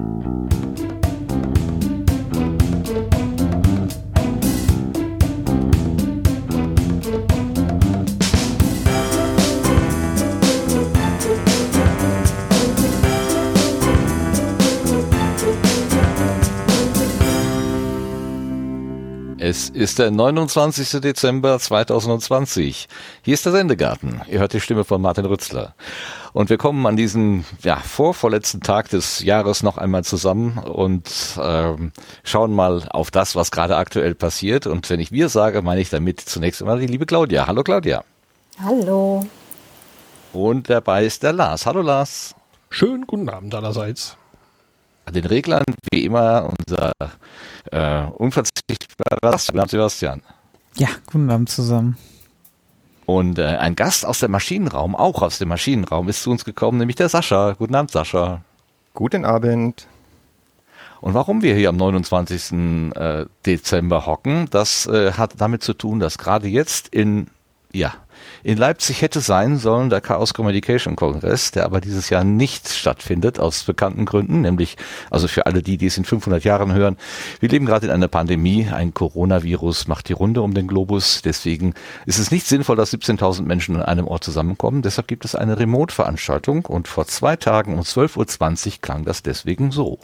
Mm-hmm. Ist der 29. Dezember 2020. Hier ist der Sendegarten. Ihr hört die Stimme von Martin Rützler. Und wir kommen an diesem ja, vorvorletzten Tag des Jahres noch einmal zusammen und ähm, schauen mal auf das, was gerade aktuell passiert. Und wenn ich wir sage, meine ich damit zunächst einmal die liebe Claudia. Hallo Claudia. Hallo. Und dabei ist der Lars. Hallo Lars. Schönen guten Abend allerseits. An den Reglern wie immer unser äh, unverzichtbarer Sebastian. Ja, guten Abend zusammen. Und äh, ein Gast aus dem Maschinenraum, auch aus dem Maschinenraum, ist zu uns gekommen, nämlich der Sascha. Guten Abend, Sascha. Guten Abend. Und warum wir hier am 29. Äh, Dezember hocken, das äh, hat damit zu tun, dass gerade jetzt in, ja, in Leipzig hätte sein sollen der Chaos Communication Kongress, der aber dieses Jahr nicht stattfindet, aus bekannten Gründen, nämlich, also für alle die, die es in 500 Jahren hören, wir leben gerade in einer Pandemie, ein Coronavirus macht die Runde um den Globus, deswegen ist es nicht sinnvoll, dass 17.000 Menschen an einem Ort zusammenkommen, deshalb gibt es eine Remote-Veranstaltung und vor zwei Tagen um 12.20 Uhr klang das deswegen so.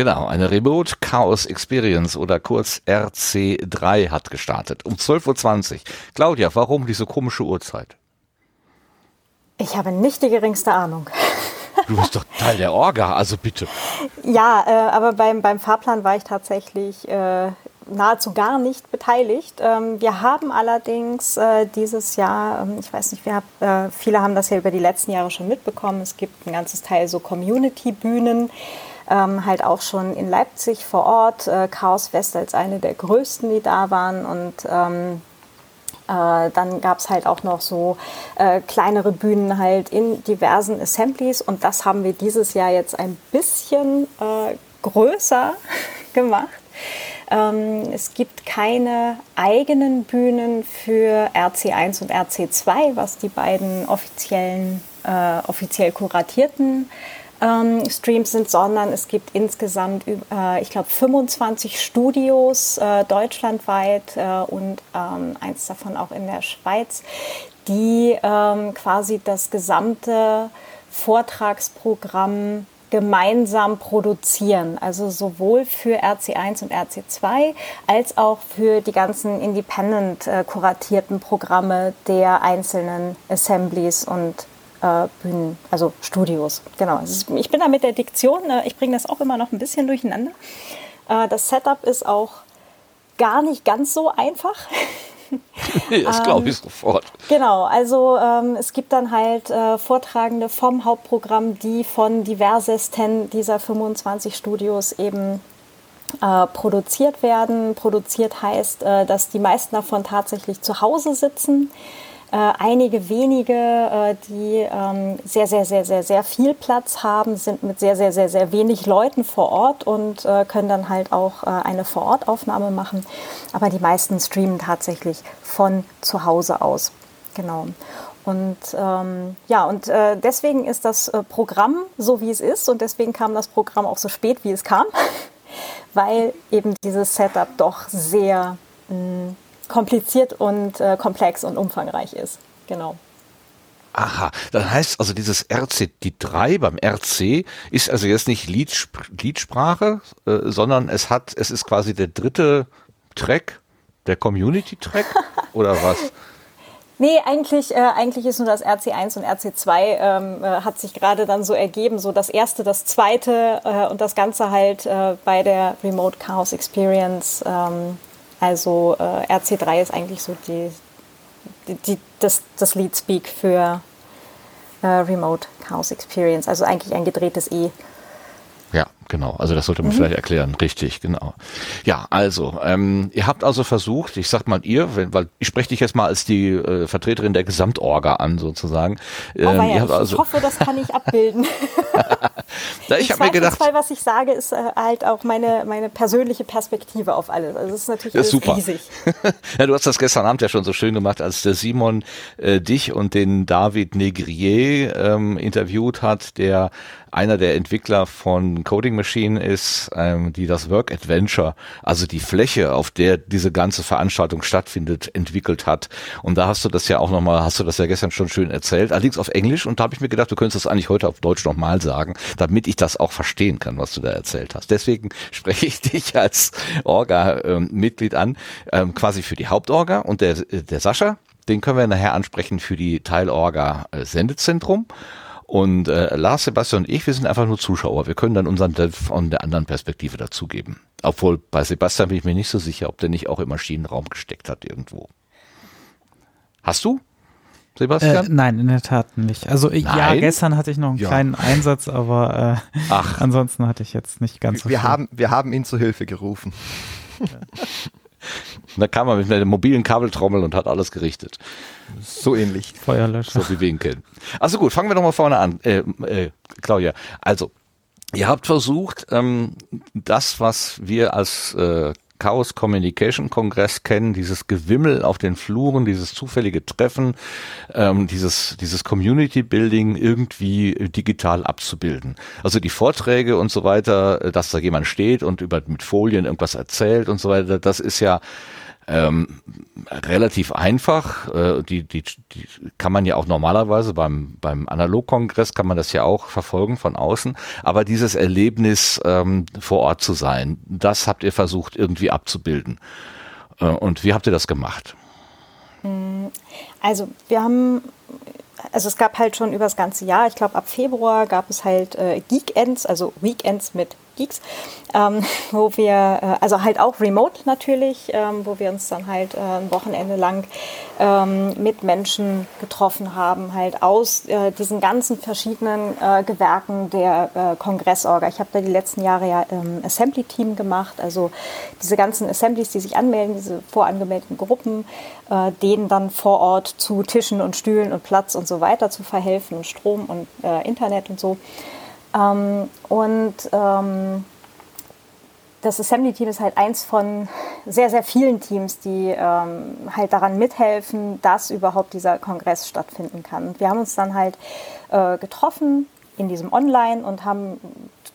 Genau, eine Remote Chaos Experience oder kurz RC3 hat gestartet um 12.20 Uhr. Claudia, warum diese komische Uhrzeit? Ich habe nicht die geringste Ahnung. Du bist doch Teil der Orga, also bitte. Ja, äh, aber beim, beim Fahrplan war ich tatsächlich äh, nahezu gar nicht beteiligt. Ähm, wir haben allerdings äh, dieses Jahr, ähm, ich weiß nicht, wir hab, äh, viele haben das ja über die letzten Jahre schon mitbekommen, es gibt ein ganzes Teil so Community-Bühnen ähm, halt auch schon in Leipzig vor Ort, äh, Chaos West als eine der größten, die da waren und ähm, äh, dann gab es halt auch noch so äh, kleinere Bühnen halt in diversen Assemblies und das haben wir dieses Jahr jetzt ein bisschen äh, größer gemacht. Ähm, es gibt keine eigenen Bühnen für RC1 und RC2, was die beiden offiziellen, äh, offiziell kuratierten ähm, Streams sind, sondern es gibt insgesamt, äh, ich glaube, 25 Studios äh, deutschlandweit äh, und ähm, eins davon auch in der Schweiz, die ähm, quasi das gesamte Vortragsprogramm gemeinsam produzieren. Also sowohl für RC1 und RC2 als auch für die ganzen independent äh, kuratierten Programme der einzelnen Assemblies und äh, Bühnen, also Studios. Genau. Ist, ich bin da mit der Diktion, äh, ich bringe das auch immer noch ein bisschen durcheinander. Äh, das Setup ist auch gar nicht ganz so einfach. das glaube ich ähm, sofort. Genau, also ähm, es gibt dann halt äh, Vortragende vom Hauptprogramm, die von diversesten dieser 25 Studios eben äh, produziert werden. Produziert heißt, äh, dass die meisten davon tatsächlich zu Hause sitzen einige wenige, äh, die ähm, sehr, sehr, sehr, sehr, sehr viel Platz haben, sind mit sehr, sehr, sehr, sehr wenig Leuten vor Ort und äh, können dann halt auch äh, eine Vor-Ort-Aufnahme machen. Aber die meisten streamen tatsächlich von zu Hause aus. Genau. Und ähm, ja, und äh, deswegen ist das äh, Programm so, wie es ist. Und deswegen kam das Programm auch so spät, wie es kam, weil eben dieses Setup doch sehr mh, mm, kompliziert und äh, komplex und umfangreich ist. Genau. Aha, das heißt also dieses RC, die 3 beim RC ist also jetzt nicht Liedsp Liedsprache, äh, sondern es hat, es ist quasi der dritte Track, der Community-Track oder was? Nee, eigentlich, äh, eigentlich ist nur das RC1 und RC2 ähm, äh, hat sich gerade dann so ergeben, so das erste, das zweite äh, und das Ganze halt äh, bei der Remote Chaos Experience ähm, also äh, RC3 ist eigentlich so die, die, die, das, das Lead Speak für äh, Remote Chaos Experience, also eigentlich ein gedrehtes E. Ja, genau. Also das sollte man mhm. vielleicht erklären. Richtig, genau. Ja, also ähm, ihr habt also versucht, ich sag mal ihr, wenn, weil ich spreche dich jetzt mal als die äh, Vertreterin der Gesamtorga an sozusagen. Ähm, oh, ja, ich, also ich hoffe, das kann ich abbilden. da, ich, habe mir gedacht, was ich sage, ist äh, halt auch meine meine persönliche Perspektive auf alles. Also es ist natürlich alles super. riesig. ja, du hast das gestern Abend ja schon so schön gemacht, als der Simon äh, dich und den David Negrier ähm, interviewt hat, der einer der Entwickler von Coding Machine ist, ähm, die das Work Adventure, also die Fläche, auf der diese ganze Veranstaltung stattfindet, entwickelt hat. Und da hast du das ja auch nochmal, hast du das ja gestern schon schön erzählt, allerdings auf Englisch. Und da habe ich mir gedacht, du könntest das eigentlich heute auf Deutsch nochmal sagen, damit ich das auch verstehen kann, was du da erzählt hast. Deswegen spreche ich dich als Orga-Mitglied an, ähm, quasi für die Hauptorga und der, der Sascha, den können wir nachher ansprechen für die Teilorga äh, Sendezentrum. Und äh, Lars, Sebastian und ich, wir sind einfach nur Zuschauer. Wir können dann unseren Delf von der anderen Perspektive dazugeben. Obwohl bei Sebastian bin ich mir nicht so sicher, ob der nicht auch im Maschinenraum gesteckt hat irgendwo. Hast du? Sebastian? Äh, nein, in der Tat nicht. Also nein? ja, gestern hatte ich noch einen ja. kleinen Einsatz, aber äh, Ach. ansonsten hatte ich jetzt nicht ganz so wir viel. Haben, wir haben ihn zu Hilfe gerufen. Da kam er mit einer mobilen Kabeltrommel und hat alles gerichtet. So ähnlich. Feuerlöscher. So wie wir ihn kennen. Also gut, fangen wir doch mal vorne an. Äh, äh, Claudia, also ihr habt versucht, ähm, das, was wir als äh, Chaos Communication Kongress kennen, dieses Gewimmel auf den Fluren, dieses zufällige Treffen, ähm, dieses, dieses Community Building irgendwie digital abzubilden. Also die Vorträge und so weiter, äh, dass da jemand steht und über, mit Folien irgendwas erzählt und so weiter, das ist ja ähm, relativ einfach. Äh, die, die, die kann man ja auch normalerweise beim, beim Analogkongress kann man das ja auch verfolgen von außen. Aber dieses Erlebnis ähm, vor Ort zu sein, das habt ihr versucht irgendwie abzubilden. Äh, und wie habt ihr das gemacht? Also wir haben also es gab halt schon über das ganze Jahr, ich glaube ab Februar gab es halt äh, Geekends, also Weekends mit Geeks, ähm, wo wir, äh, also halt auch remote natürlich, ähm, wo wir uns dann halt äh, ein Wochenende lang ähm, mit Menschen getroffen haben, halt aus äh, diesen ganzen verschiedenen äh, Gewerken der äh, Kongressorga. Ich habe da die letzten Jahre ja ähm, Assembly-Team gemacht, also diese ganzen Assemblies, die sich anmelden, diese vorangemeldeten Gruppen, äh, denen dann vor Ort zu Tischen und Stühlen und Platz und so weiter zu verhelfen und Strom und Internet und so. Ähm, und ähm, das Assembly-Team ist halt eins von sehr, sehr vielen Teams, die ähm, halt daran mithelfen, dass überhaupt dieser Kongress stattfinden kann. wir haben uns dann halt äh, getroffen in diesem Online und haben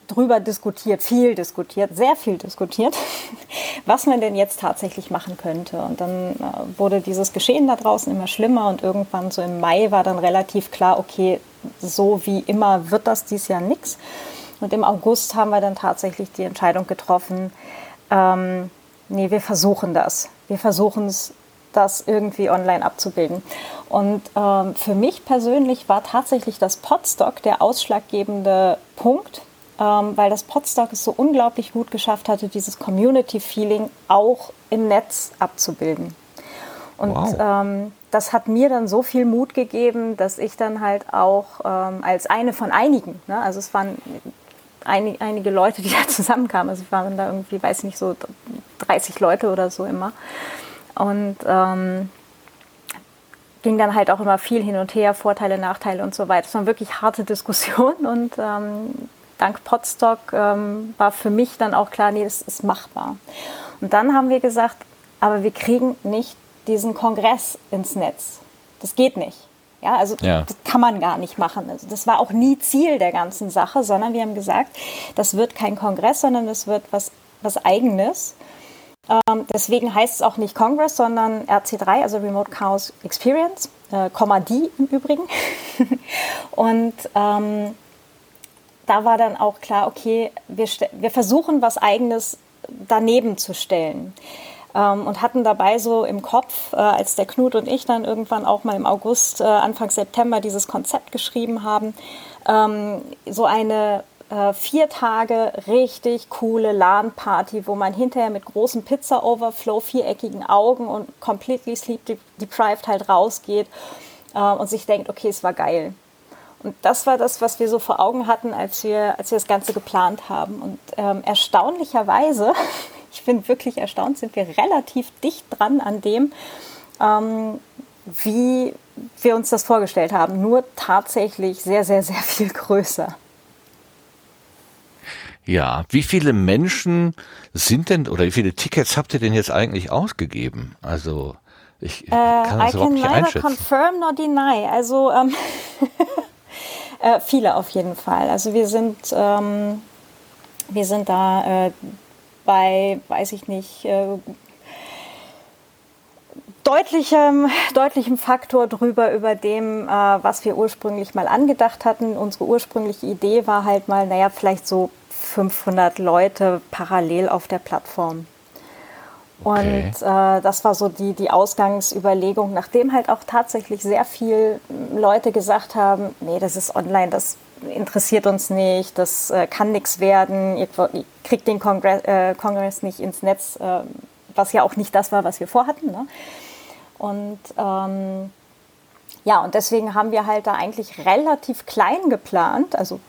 drüber diskutiert, viel diskutiert, sehr viel diskutiert, was man denn jetzt tatsächlich machen könnte. Und dann äh, wurde dieses Geschehen da draußen immer schlimmer und irgendwann so im Mai war dann relativ klar, okay, so wie immer wird das dieses Jahr nichts. Und im August haben wir dann tatsächlich die Entscheidung getroffen, ähm, nee, wir versuchen das. Wir versuchen es, das irgendwie online abzubilden. Und ähm, für mich persönlich war tatsächlich das Podstock der ausschlaggebende Punkt, ähm, weil das Podstock es so unglaublich gut geschafft hatte, dieses Community-Feeling auch im Netz abzubilden. Und wow. ähm, das hat mir dann so viel Mut gegeben, dass ich dann halt auch ähm, als eine von einigen, ne, also es waren ein, einige Leute, die da zusammenkamen, also es waren da irgendwie, weiß nicht, so 30 Leute oder so immer. Und ähm, ging dann halt auch immer viel hin und her, Vorteile, Nachteile und so weiter. Es waren wirklich harte Diskussionen und ähm, dank Podstock ähm, war für mich dann auch klar, nee, das ist machbar. Und dann haben wir gesagt, aber wir kriegen nicht diesen Kongress ins Netz. Das geht nicht. Ja, also ja. das kann man gar nicht machen. Also das war auch nie Ziel der ganzen Sache, sondern wir haben gesagt, das wird kein Kongress, sondern das wird was, was Eigenes. Ähm, deswegen heißt es auch nicht Congress, sondern RC3, also Remote Chaos Experience, äh, Komma die im Übrigen. Und ähm, da war dann auch klar, okay, wir, wir versuchen was Eigenes daneben zu stellen ähm, und hatten dabei so im Kopf, äh, als der Knut und ich dann irgendwann auch mal im August, äh, Anfang September dieses Konzept geschrieben haben, ähm, so eine äh, vier Tage richtig coole LAN-Party, wo man hinterher mit großem Pizza-Overflow, viereckigen Augen und completely sleep deprived halt rausgeht äh, und sich denkt, okay, es war geil. Und das war das, was wir so vor Augen hatten, als wir, als wir das Ganze geplant haben. Und ähm, erstaunlicherweise, ich bin wirklich erstaunt, sind wir relativ dicht dran an dem, ähm, wie wir uns das vorgestellt haben. Nur tatsächlich sehr, sehr, sehr viel größer. Ja, wie viele Menschen sind denn oder wie viele Tickets habt ihr denn jetzt eigentlich ausgegeben? Also ich, äh, kann das I überhaupt nicht einschätzen. confirm nor deny. Also ähm, äh, viele auf jeden Fall. Also wir sind ähm, wir sind da äh, bei, weiß ich nicht, äh, deutlichem, deutlichem Faktor drüber über dem, äh, was wir ursprünglich mal angedacht hatten. Unsere ursprüngliche Idee war halt mal, naja, vielleicht so 500 Leute parallel auf der Plattform. Und äh, das war so die, die Ausgangsüberlegung, nachdem halt auch tatsächlich sehr viele Leute gesagt haben, nee, das ist online, das interessiert uns nicht, das äh, kann nichts werden, ihr, ihr, kriegt den Kongress, äh, Kongress nicht ins Netz, äh, was ja auch nicht das war, was wir vorhatten. Ne? Und ähm, ja, und deswegen haben wir halt da eigentlich relativ klein geplant, also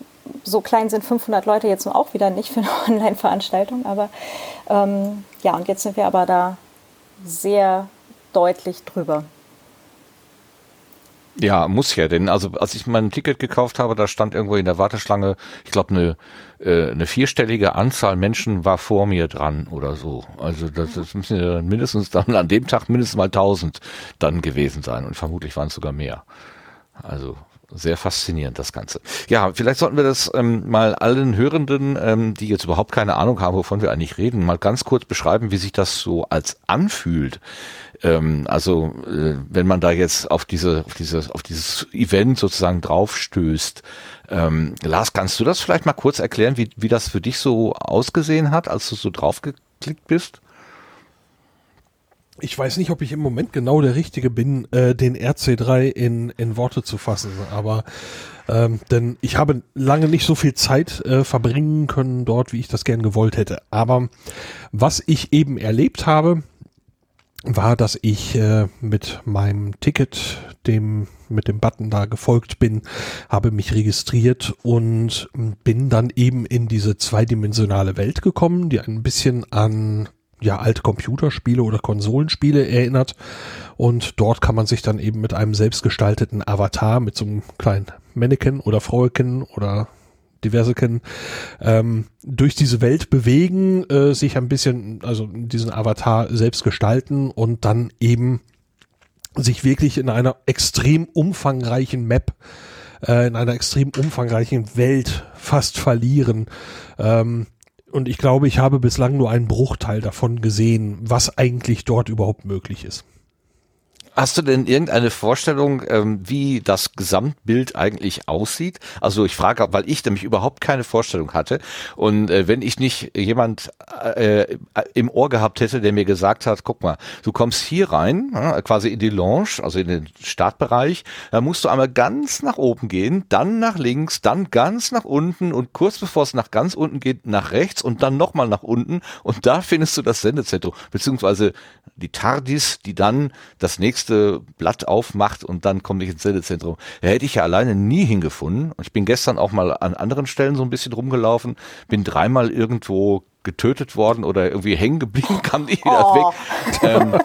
so klein sind 500 Leute jetzt auch wieder nicht für eine Online-Veranstaltung. Aber ähm, ja, und jetzt sind wir aber da sehr deutlich drüber. Ja, muss ja, denn also als ich mein Ticket gekauft habe, da stand irgendwo in der Warteschlange, ich glaube eine äh, eine vierstellige Anzahl Menschen war vor mir dran oder so. Also das, das müssen ja mindestens dann an dem Tag mindestens mal 1000 dann gewesen sein und vermutlich waren es sogar mehr. Also sehr faszinierend, das Ganze. Ja, vielleicht sollten wir das ähm, mal allen Hörenden, ähm, die jetzt überhaupt keine Ahnung haben, wovon wir eigentlich reden, mal ganz kurz beschreiben, wie sich das so als anfühlt. Ähm, also, äh, wenn man da jetzt auf diese, auf dieses, auf dieses Event sozusagen draufstößt. Ähm, Lars, kannst du das vielleicht mal kurz erklären, wie, wie das für dich so ausgesehen hat, als du so draufgeklickt bist? Ich weiß nicht, ob ich im Moment genau der Richtige bin, äh, den RC3 in, in Worte zu fassen, aber ähm, denn ich habe lange nicht so viel Zeit äh, verbringen können dort, wie ich das gern gewollt hätte. Aber was ich eben erlebt habe, war, dass ich äh, mit meinem Ticket, dem mit dem Button da gefolgt bin, habe mich registriert und bin dann eben in diese zweidimensionale Welt gekommen, die ein bisschen an ja, alte Computerspiele oder Konsolenspiele erinnert. Und dort kann man sich dann eben mit einem selbstgestalteten Avatar, mit so einem kleinen Mannequin oder Frauchen oder diverseken ähm, durch diese Welt bewegen, äh, sich ein bisschen, also diesen Avatar selbst gestalten und dann eben sich wirklich in einer extrem umfangreichen Map, äh, in einer extrem umfangreichen Welt fast verlieren. Ähm, und ich glaube, ich habe bislang nur einen Bruchteil davon gesehen, was eigentlich dort überhaupt möglich ist. Hast du denn irgendeine Vorstellung, ähm, wie das Gesamtbild eigentlich aussieht? Also ich frage, weil ich nämlich überhaupt keine Vorstellung hatte. Und äh, wenn ich nicht jemand äh, im Ohr gehabt hätte, der mir gesagt hat, guck mal, du kommst hier rein, ja, quasi in die Lounge, also in den Startbereich, da musst du einmal ganz nach oben gehen, dann nach links, dann ganz nach unten und kurz bevor es nach ganz unten geht, nach rechts und dann nochmal nach unten und da findest du das Sendezentrum, beziehungsweise die TARDIS, die dann das nächste Blatt aufmacht und dann komme ich ins Sendezentrum. Da hätte ich ja alleine nie hingefunden. Und ich bin gestern auch mal an anderen Stellen so ein bisschen rumgelaufen, bin dreimal irgendwo getötet worden oder irgendwie hängen geblieben, kam nicht wieder oh. weg. Ähm,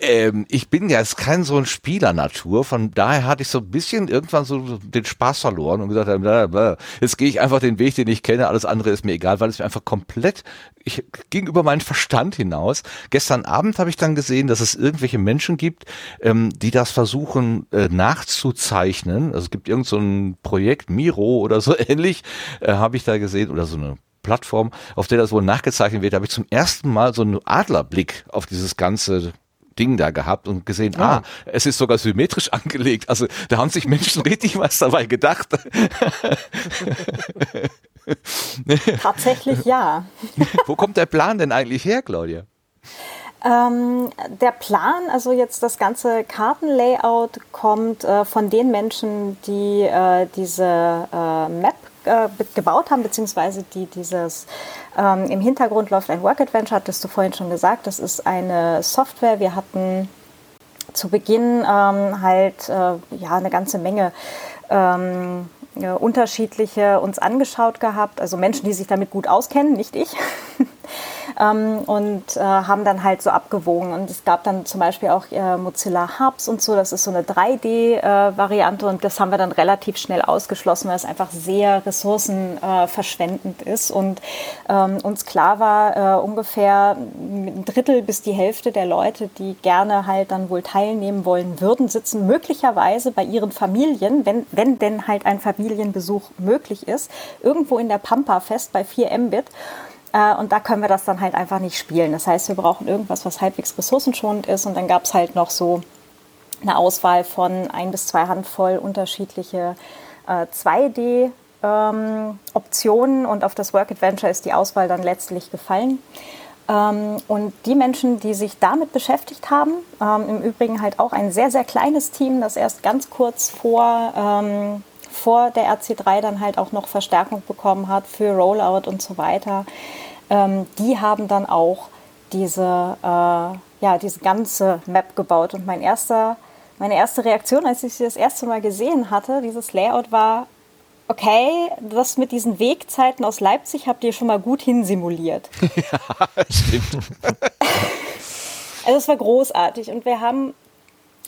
ähm, ich bin ja jetzt kein so ein Spieler-Natur, von daher hatte ich so ein bisschen irgendwann so den Spaß verloren und gesagt, äh, jetzt gehe ich einfach den Weg, den ich kenne, alles andere ist mir egal, weil es mir einfach komplett, ich ging über meinen Verstand hinaus. Gestern Abend habe ich dann gesehen, dass es irgendwelche Menschen gibt, ähm, die das versuchen äh, nachzuzeichnen. Also es gibt irgend so ein Projekt, Miro oder so ähnlich, äh, habe ich da gesehen, oder so eine Plattform, auf der das wohl nachgezeichnet wird, habe ich zum ersten Mal so einen Adlerblick auf dieses ganze Ding da gehabt und gesehen, ah, ah es ist sogar symmetrisch angelegt. Also da haben sich Menschen richtig was dabei gedacht. Tatsächlich ja. Wo kommt der Plan denn eigentlich her, Claudia? Ähm, der Plan, also jetzt das ganze Kartenlayout, kommt äh, von den Menschen, die äh, diese äh, Map äh, gebaut haben, beziehungsweise die dieses ähm, im Hintergrund läuft ein Work Adventure, hattest du vorhin schon gesagt. Das ist eine Software. Wir hatten zu Beginn ähm, halt äh, ja eine ganze Menge ähm, unterschiedliche uns angeschaut gehabt, also Menschen, die sich damit gut auskennen, nicht ich. ähm, und äh, haben dann halt so abgewogen. Und es gab dann zum Beispiel auch äh, Mozilla Hubs und so, das ist so eine 3D-Variante äh, und das haben wir dann relativ schnell ausgeschlossen, weil es einfach sehr ressourcenverschwendend ist. Und ähm, uns klar war, äh, ungefähr ein Drittel bis die Hälfte der Leute, die gerne halt dann wohl teilnehmen wollen würden, sitzen möglicherweise bei ihren Familien, wenn, wenn denn halt ein Familienbesuch möglich ist, irgendwo in der Pampa fest bei 4 Mbit. Äh, und da können wir das dann halt einfach nicht spielen. Das heißt, wir brauchen irgendwas, was halbwegs ressourcenschonend ist. Und dann gab es halt noch so eine Auswahl von ein bis zwei Handvoll unterschiedliche äh, 2D. Ähm, Optionen und auf das Work Adventure ist die Auswahl dann letztlich gefallen. Ähm, und die Menschen, die sich damit beschäftigt haben, ähm, im Übrigen halt auch ein sehr, sehr kleines Team, das erst ganz kurz vor ähm, vor der RC3 dann halt auch noch Verstärkung bekommen hat für Rollout und so weiter, ähm, die haben dann auch diese, äh, ja, diese ganze Map gebaut. Und mein erster, meine erste Reaktion, als ich sie das erste Mal gesehen hatte, dieses Layout war, okay, das mit diesen Wegzeiten aus Leipzig habt ihr schon mal gut hinsimuliert. ja, stimmt. also es war großartig und wir haben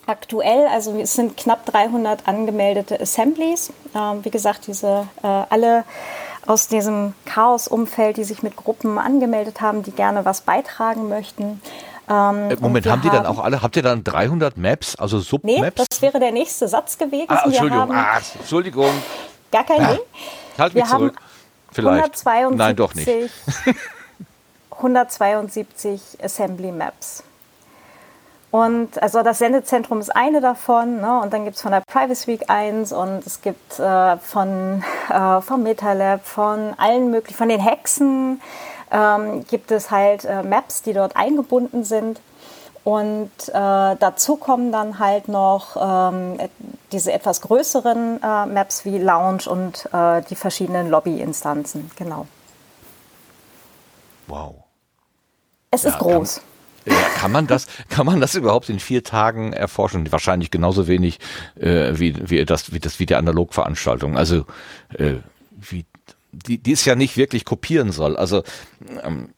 aktuell, also es sind knapp 300 angemeldete Assemblies. Ähm, wie gesagt, diese äh, alle aus diesem Chaos-Umfeld, die sich mit Gruppen angemeldet haben, die gerne was beitragen möchten. Ähm, äh, Moment, haben die haben, dann auch alle, habt ihr dann 300 Maps, also Submaps? Nee, das wäre der nächste Satz gewesen. Ah, Entschuldigung, haben, ah, Entschuldigung. Gar kein ah, Ding. Halt mich Wir zurück. Vielleicht. 172, Nein, doch nicht. 172 Assembly Maps. Und also das Sendezentrum ist eine davon. Ne? Und dann gibt es von der Privacy Week eins und es gibt äh, von, äh, vom MetaLab, von allen möglichen, von den Hexen ähm, gibt es halt äh, Maps, die dort eingebunden sind. Und äh, dazu kommen dann halt noch ähm, diese etwas größeren äh, Maps wie Lounge und äh, die verschiedenen Lobby-Instanzen. Genau. Wow. Es ja, ist groß. Ja, kann man das, kann man das überhaupt in vier Tagen erforschen? Wahrscheinlich genauso wenig äh, wie, wie das, wie das wie die Analogveranstaltung. Also äh, wie die, die es ja nicht wirklich kopieren soll. Also ähm,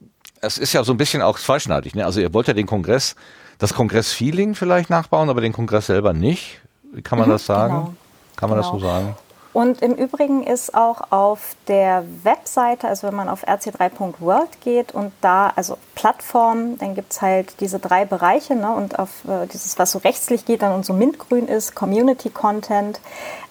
es ist ja so ein bisschen auch zweischneidig. Ne? Also ihr wollt ja den Kongress, das Kongress-Feeling vielleicht nachbauen, aber den Kongress selber nicht. Wie kann man mhm, das sagen? Genau. Kann man genau. das so sagen? Und im Übrigen ist auch auf der Webseite, also wenn man auf rc3.world geht und da, also Plattform, dann gibt es halt diese drei Bereiche ne, und auf äh, dieses, was so rechtslich geht dann und so mintgrün ist, Community Content,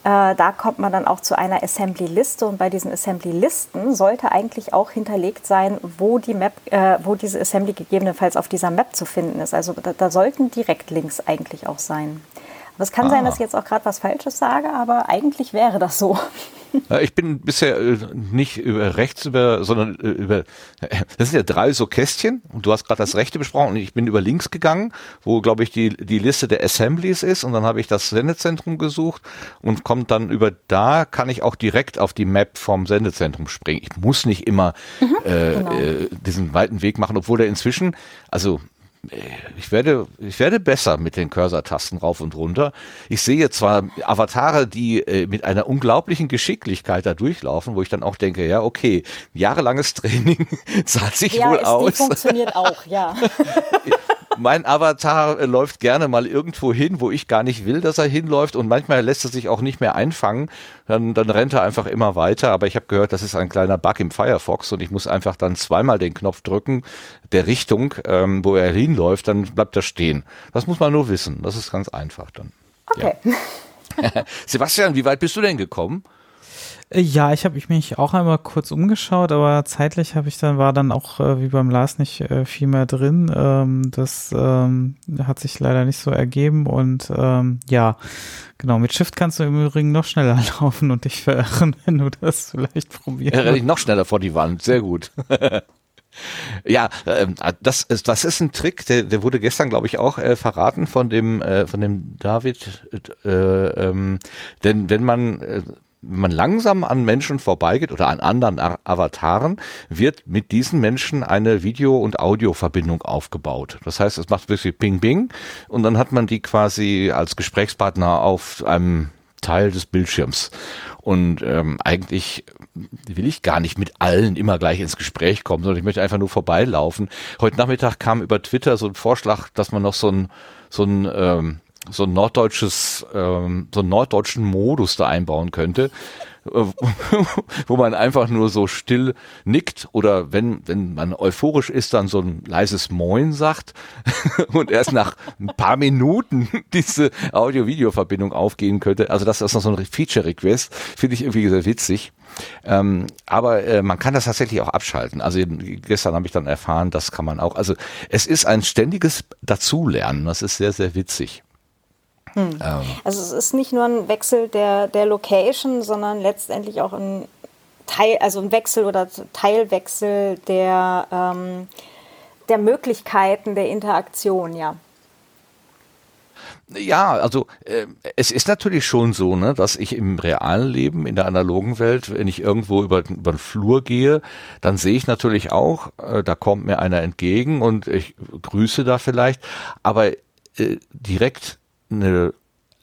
äh, da kommt man dann auch zu einer Assembly-Liste und bei diesen Assembly-Listen sollte eigentlich auch hinterlegt sein, wo die Map, äh, wo diese Assembly gegebenenfalls auf dieser Map zu finden ist. Also da, da sollten Direktlinks eigentlich auch sein. Aber es kann ah. sein, dass ich jetzt auch gerade was Falsches sage, aber eigentlich wäre das so. Ich bin bisher äh, nicht über rechts über, sondern äh, über, das sind ja drei so Kästchen und du hast gerade das rechte besprochen und ich bin über links gegangen, wo glaube ich die, die Liste der Assemblies ist und dann habe ich das Sendezentrum gesucht und kommt dann über da kann ich auch direkt auf die Map vom Sendezentrum springen. Ich muss nicht immer mhm, äh, genau. äh, diesen weiten Weg machen, obwohl der inzwischen, also ich werde, ich werde besser mit den Cursor-Tasten rauf und runter. Ich sehe zwar Avatare, die äh, mit einer unglaublichen Geschicklichkeit da durchlaufen, wo ich dann auch denke, ja, okay, jahrelanges Training zahlt sich ja, wohl es, aus. Die funktioniert auch, ja. mein Avatar äh, läuft gerne mal irgendwo hin, wo ich gar nicht will, dass er hinläuft und manchmal lässt er sich auch nicht mehr einfangen. Dann, dann rennt er einfach immer weiter. Aber ich habe gehört, das ist ein kleiner Bug im Firefox und ich muss einfach dann zweimal den Knopf drücken der Richtung, ähm, wo er hinläuft, dann bleibt er stehen. Das muss man nur wissen. Das ist ganz einfach dann. Okay. Ja. Sebastian, wie weit bist du denn gekommen? Äh, ja, ich habe mich auch einmal kurz umgeschaut, aber zeitlich habe ich dann war dann auch äh, wie beim Lars nicht äh, viel mehr drin. Ähm, das ähm, hat sich leider nicht so ergeben und ähm, ja, genau. Mit Shift kannst du im Übrigen noch schneller laufen und dich verirren, wenn du das vielleicht probierst. Ja, noch schneller vor die Wand. Sehr gut. Ja, ähm, das ist, das ist ein Trick, der, der wurde gestern, glaube ich, auch äh, verraten von dem, äh, von dem David. Äh, ähm, denn wenn man äh, wenn man langsam an Menschen vorbeigeht oder an anderen Avataren, wird mit diesen Menschen eine Video- und Audioverbindung aufgebaut. Das heißt, es macht wirklich Ping Bing und dann hat man die quasi als Gesprächspartner auf einem Teil des Bildschirms. Und ähm, eigentlich will ich gar nicht mit allen immer gleich ins Gespräch kommen, sondern ich möchte einfach nur vorbeilaufen. Heute Nachmittag kam über Twitter so ein Vorschlag, dass man noch so ein so ein ähm, so ein norddeutsches, ähm, so einen norddeutschen Modus da einbauen könnte, äh, wo man einfach nur so still nickt oder wenn, wenn man euphorisch ist, dann so ein leises Moin sagt und erst nach ein paar Minuten diese Audio-Video-Verbindung aufgehen könnte. Also das ist noch so ein Feature-Request, finde ich irgendwie sehr witzig. Ähm, aber äh, man kann das tatsächlich auch abschalten. Also gestern habe ich dann erfahren, das kann man auch. Also es ist ein ständiges Dazulernen. Das ist sehr, sehr witzig. Hm. Ähm. Also es ist nicht nur ein Wechsel der, der Location, sondern letztendlich auch ein Teil, also ein Wechsel oder Teilwechsel der, ähm, der Möglichkeiten der Interaktion, ja. Ja, also äh, es ist natürlich schon so, ne, dass ich im realen Leben, in der analogen Welt, wenn ich irgendwo über, über den Flur gehe, dann sehe ich natürlich auch, äh, da kommt mir einer entgegen und ich grüße da vielleicht, aber äh, direkt eine,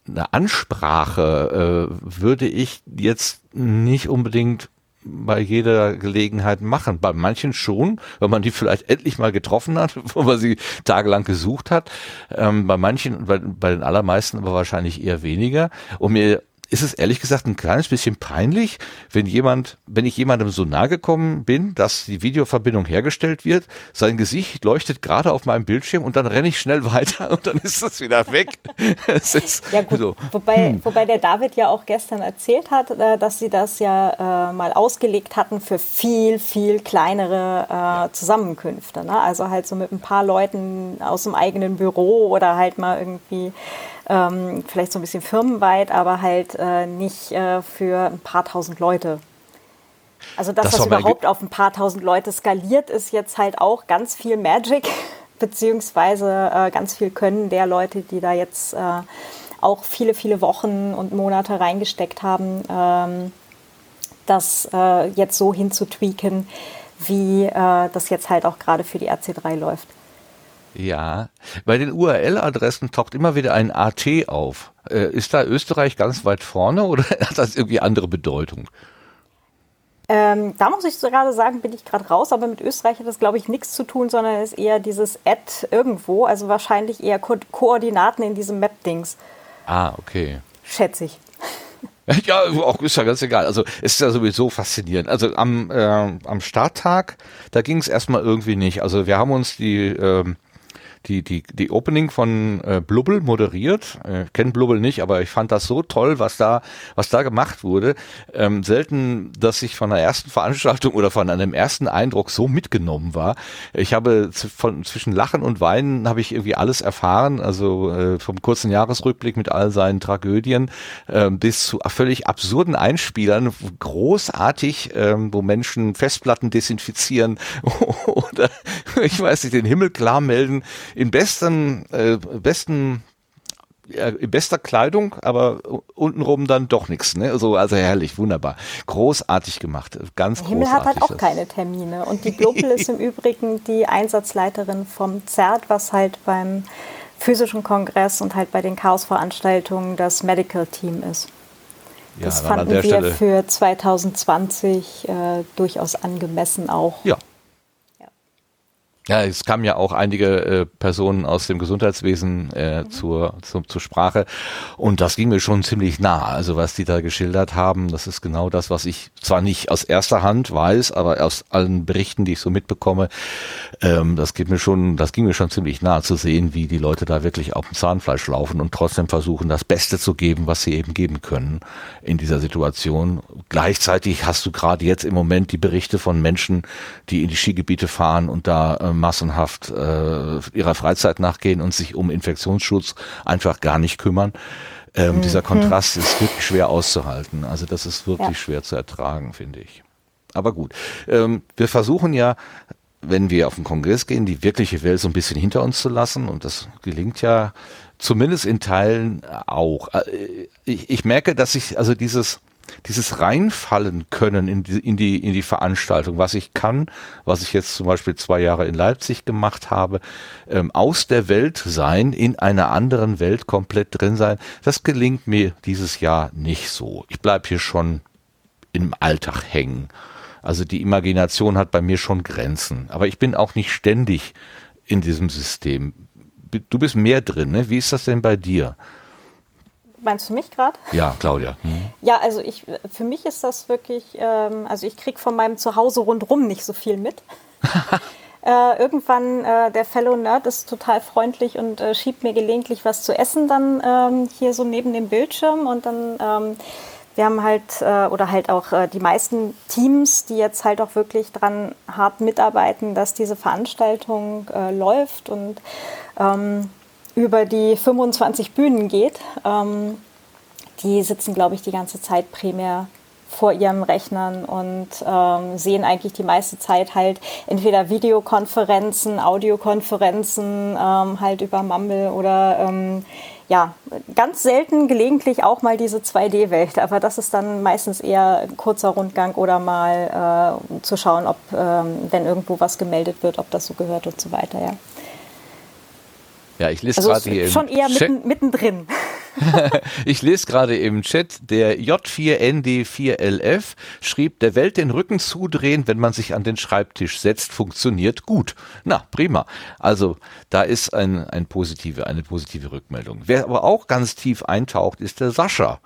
eine Ansprache äh, würde ich jetzt nicht unbedingt bei jeder Gelegenheit machen. Bei manchen schon, wenn man die vielleicht endlich mal getroffen hat, wo man sie tagelang gesucht hat. Ähm, bei manchen, bei, bei den allermeisten aber wahrscheinlich eher weniger. Und mir ist es ehrlich gesagt ein kleines bisschen peinlich, wenn jemand, wenn ich jemandem so nahe gekommen bin, dass die Videoverbindung hergestellt wird, sein Gesicht leuchtet gerade auf meinem Bildschirm und dann renne ich schnell weiter und dann ist es wieder weg. ja gut, so. wobei, hm. wobei der David ja auch gestern erzählt hat, äh, dass sie das ja äh, mal ausgelegt hatten für viel, viel kleinere äh, Zusammenkünfte. Ne? Also halt so mit ein paar Leuten aus dem eigenen Büro oder halt mal irgendwie ähm, vielleicht so ein bisschen firmenweit, aber halt äh, nicht äh, für ein paar tausend Leute. Also das, das was überhaupt auf ein paar tausend Leute skaliert, ist jetzt halt auch ganz viel Magic, beziehungsweise äh, ganz viel Können der Leute, die da jetzt äh, auch viele, viele Wochen und Monate reingesteckt haben, ähm, das äh, jetzt so hinzutweaken, wie äh, das jetzt halt auch gerade für die RC3 läuft. Ja, bei den URL-Adressen taucht immer wieder ein AT auf. Äh, ist da Österreich ganz weit vorne oder hat das irgendwie andere Bedeutung? Ähm, da muss ich gerade sagen, bin ich gerade raus, aber mit Österreich hat das, glaube ich, nichts zu tun, sondern ist eher dieses Ad irgendwo, also wahrscheinlich eher Ko Koordinaten in diesem Map-Dings. Ah, okay. Schätze ich. Ja, auch ist ja ganz egal. Also es ist ja sowieso faszinierend. Also am, äh, am Starttag, da ging es erstmal irgendwie nicht. Also wir haben uns die ähm, die, die, die Opening von äh, Blubbel moderiert. Äh, Kenne Blubbel nicht, aber ich fand das so toll, was da, was da gemacht wurde. Ähm, selten, dass ich von der ersten Veranstaltung oder von einem ersten Eindruck so mitgenommen war. Ich habe von, zwischen Lachen und Weinen habe ich irgendwie alles erfahren. Also äh, vom kurzen Jahresrückblick mit all seinen Tragödien äh, bis zu völlig absurden Einspielern, großartig, äh, wo Menschen Festplatten desinfizieren oder ich weiß nicht, den Himmel klar melden in besten, äh, besten in bester Kleidung, aber untenrum dann doch nichts. Ne? Also, also herrlich, wunderbar. Großartig gemacht. Ganz großartig. Himmel hat halt auch keine Termine. Und die Global ist im Übrigen die Einsatzleiterin vom ZERT, was halt beim physischen Kongress und halt bei den Chaos-Veranstaltungen das Medical Team ist. Das ja, fanden wir Stelle für 2020 äh, durchaus angemessen auch. Ja, ja, es kamen ja auch einige äh, Personen aus dem Gesundheitswesen äh, mhm. zur, zur, zur Sprache und das ging mir schon ziemlich nah. Also was die da geschildert haben, das ist genau das, was ich zwar nicht aus erster Hand weiß, aber aus allen Berichten, die ich so mitbekomme, ähm, das geht mir schon, das ging mir schon ziemlich nah zu sehen, wie die Leute da wirklich auf dem Zahnfleisch laufen und trotzdem versuchen, das Beste zu geben, was sie eben geben können in dieser Situation. Gleichzeitig hast du gerade jetzt im Moment die Berichte von Menschen, die in die Skigebiete fahren und da äh, massenhaft äh, ihrer Freizeit nachgehen und sich um Infektionsschutz einfach gar nicht kümmern. Ähm, mhm. Dieser Kontrast ist wirklich schwer auszuhalten. Also das ist wirklich ja. schwer zu ertragen, finde ich. Aber gut, ähm, wir versuchen ja wenn wir auf den Kongress gehen, die wirkliche Welt so ein bisschen hinter uns zu lassen. Und das gelingt ja zumindest in Teilen auch. Äh, ich, ich merke, dass ich, also dieses, dieses reinfallen können in die, in die, in die Veranstaltung, was ich kann, was ich jetzt zum Beispiel zwei Jahre in Leipzig gemacht habe, ähm, aus der Welt sein, in einer anderen Welt komplett drin sein, das gelingt mir dieses Jahr nicht so. Ich bleib hier schon im Alltag hängen. Also die Imagination hat bei mir schon Grenzen. Aber ich bin auch nicht ständig in diesem System. Du bist mehr drin, ne? Wie ist das denn bei dir? Meinst du mich gerade? Ja, Claudia. Hm. Ja, also ich, für mich ist das wirklich, ähm, also ich kriege von meinem Zuhause rundrum nicht so viel mit. äh, irgendwann, äh, der Fellow Nerd ist total freundlich und äh, schiebt mir gelegentlich was zu essen dann ähm, hier so neben dem Bildschirm und dann ähm, wir haben halt, äh, oder halt auch äh, die meisten Teams, die jetzt halt auch wirklich dran hart mitarbeiten, dass diese Veranstaltung äh, läuft und ähm, über die 25 Bühnen geht. Ähm, die sitzen, glaube ich, die ganze Zeit primär vor ihren Rechnern und ähm, sehen eigentlich die meiste Zeit halt entweder Videokonferenzen, Audiokonferenzen, ähm, halt über Mumble oder ähm, ja, ganz selten gelegentlich auch mal diese 2D-Welt, aber das ist dann meistens eher ein kurzer Rundgang oder mal äh, zu schauen, ob, ähm, wenn irgendwo was gemeldet wird, ob das so gehört und so weiter, ja. Ja, ich lese also gerade hier schon eher mitten, mittendrin. ich lese gerade im Chat, der J4ND4LF schrieb, der Welt den Rücken zudrehen, wenn man sich an den Schreibtisch setzt, funktioniert gut. Na, prima. Also da ist ein, ein positive, eine positive Rückmeldung. Wer aber auch ganz tief eintaucht, ist der Sascha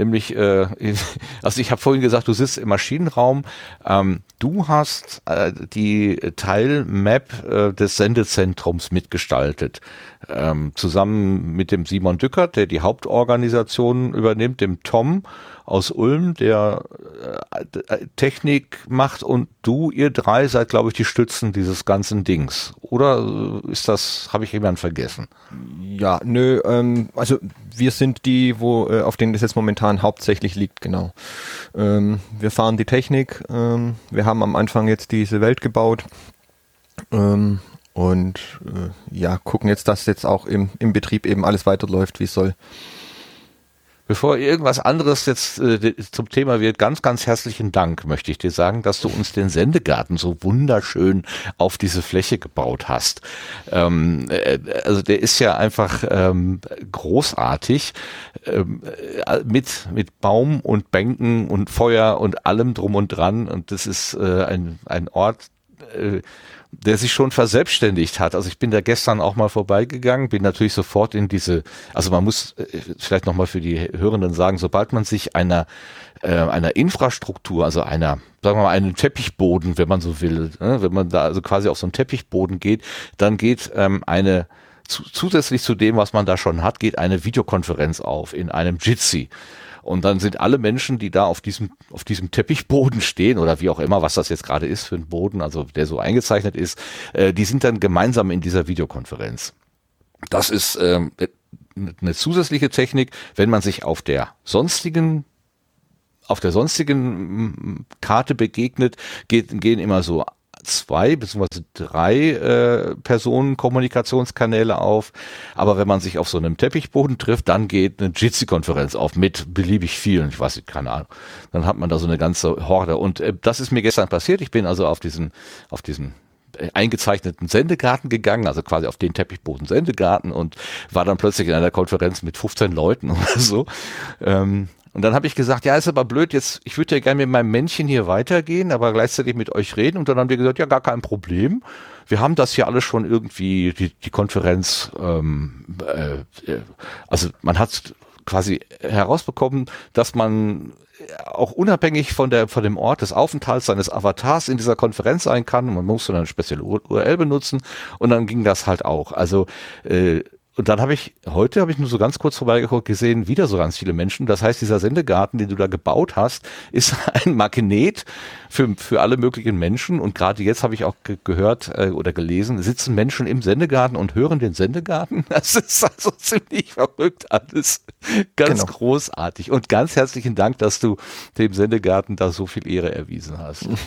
nämlich, äh, also ich habe vorhin gesagt, du sitzt im Maschinenraum, ähm, du hast äh, die Teilmap äh, des Sendezentrums mitgestaltet, ähm, zusammen mit dem Simon Dückert, der die Hauptorganisation übernimmt, dem Tom aus Ulm, der äh, Technik macht und du, ihr drei seid, glaube ich, die Stützen dieses ganzen Dings. Oder ist das, habe ich jemanden vergessen? Ja, nö, ähm, also wir sind die, wo äh, auf denen das jetzt momentan hauptsächlich liegt, genau. Ähm, wir fahren die Technik, ähm, wir haben am Anfang jetzt diese Welt gebaut. Ähm, und äh, ja, gucken jetzt, dass jetzt auch im, im Betrieb eben alles weiterläuft, wie es soll. Bevor irgendwas anderes jetzt äh, zum Thema wird, ganz, ganz herzlichen Dank möchte ich dir sagen, dass du uns den Sendegarten so wunderschön auf diese Fläche gebaut hast. Ähm, äh, also der ist ja einfach ähm, großartig ähm, äh, mit, mit Baum und Bänken und Feuer und allem drum und dran. Und das ist äh, ein, ein Ort, äh, der sich schon verselbstständigt hat. Also ich bin da gestern auch mal vorbeigegangen, bin natürlich sofort in diese, also man muss äh, vielleicht nochmal für die Hörenden sagen, sobald man sich einer, äh, einer Infrastruktur, also einer, sagen wir mal, einem Teppichboden, wenn man so will, ne, wenn man da also quasi auf so einen Teppichboden geht, dann geht ähm, eine zusätzlich zu dem, was man da schon hat, geht eine Videokonferenz auf in einem Jitsi. Und dann sind alle Menschen, die da auf diesem, auf diesem Teppichboden stehen oder wie auch immer, was das jetzt gerade ist für ein Boden, also der so eingezeichnet ist, äh, die sind dann gemeinsam in dieser Videokonferenz. Das ist ähm, eine zusätzliche Technik, wenn man sich auf der sonstigen auf der sonstigen Karte begegnet, geht, gehen immer so zwei bzw. drei äh, Personen Kommunikationskanäle auf. Aber wenn man sich auf so einem Teppichboden trifft, dann geht eine Jitsi-Konferenz auf mit beliebig vielen. Ich weiß nicht, keine Ahnung. Dann hat man da so eine ganze Horde. Und äh, das ist mir gestern passiert. Ich bin also auf diesen, auf diesen äh, eingezeichneten Sendegarten gegangen, also quasi auf den Teppichboden Sendegarten und war dann plötzlich in einer Konferenz mit 15 Leuten oder so. Ähm, und dann habe ich gesagt, ja, ist aber blöd, jetzt, ich würde ja gerne mit meinem Männchen hier weitergehen, aber gleichzeitig mit euch reden. Und dann haben die gesagt, ja, gar kein Problem. Wir haben das hier alles schon irgendwie, die, die Konferenz, ähm, äh, also man hat quasi herausbekommen, dass man auch unabhängig von der von dem Ort des Aufenthalts seines Avatars in dieser Konferenz sein kann. Man muss dann eine spezielle URL benutzen und dann ging das halt auch. Also äh, und dann habe ich, heute habe ich nur so ganz kurz vorbeigeguckt, gesehen, wieder so ganz viele Menschen. Das heißt, dieser Sendegarten, den du da gebaut hast, ist ein Magnet für, für alle möglichen Menschen. Und gerade jetzt habe ich auch ge gehört äh, oder gelesen, sitzen Menschen im Sendegarten und hören den Sendegarten. Das ist also ziemlich verrückt alles. Ganz genau. großartig. Und ganz herzlichen Dank, dass du dem Sendegarten da so viel Ehre erwiesen hast.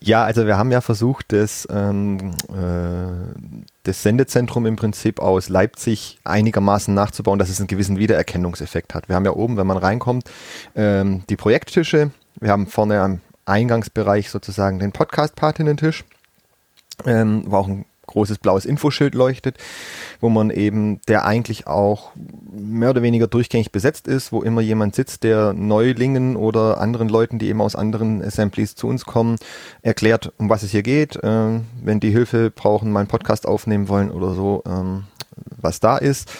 Ja, also wir haben ja versucht, das, ähm, äh, das Sendezentrum im Prinzip aus Leipzig einigermaßen nachzubauen, dass es einen gewissen Wiedererkennungseffekt hat. Wir haben ja oben, wenn man reinkommt, ähm, die Projekttische. Wir haben vorne am Eingangsbereich sozusagen den Podcast-Patinnen-Tisch, ähm, wo auch ein großes blaues Infoschild leuchtet, wo man eben, der eigentlich auch mehr oder weniger durchgängig besetzt ist, wo immer jemand sitzt, der Neulingen oder anderen Leuten, die eben aus anderen Assemblies zu uns kommen, erklärt, um was es hier geht, äh, wenn die Hilfe brauchen, mal einen Podcast aufnehmen wollen oder so, ähm, was da ist.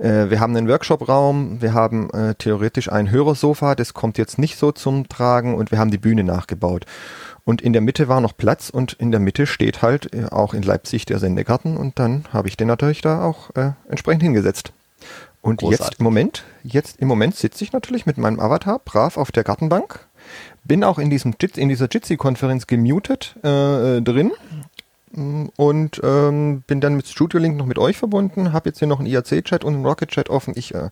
Äh, wir haben einen Workshop-Raum, wir haben äh, theoretisch ein Hörersofa, das kommt jetzt nicht so zum Tragen und wir haben die Bühne nachgebaut. Und in der Mitte war noch Platz und in der Mitte steht halt äh, auch in Leipzig der Sendegarten und dann habe ich den natürlich da auch äh, entsprechend hingesetzt. Und Großartig. jetzt im Moment, jetzt im Moment sitze ich natürlich mit meinem Avatar brav auf der Gartenbank. Bin auch in diesem in dieser Jitsi-Konferenz gemutet äh, drin und ähm, bin dann mit Studio Link noch mit euch verbunden, habe jetzt hier noch einen IRC-Chat und einen Rocket-Chat offen. Ich äh,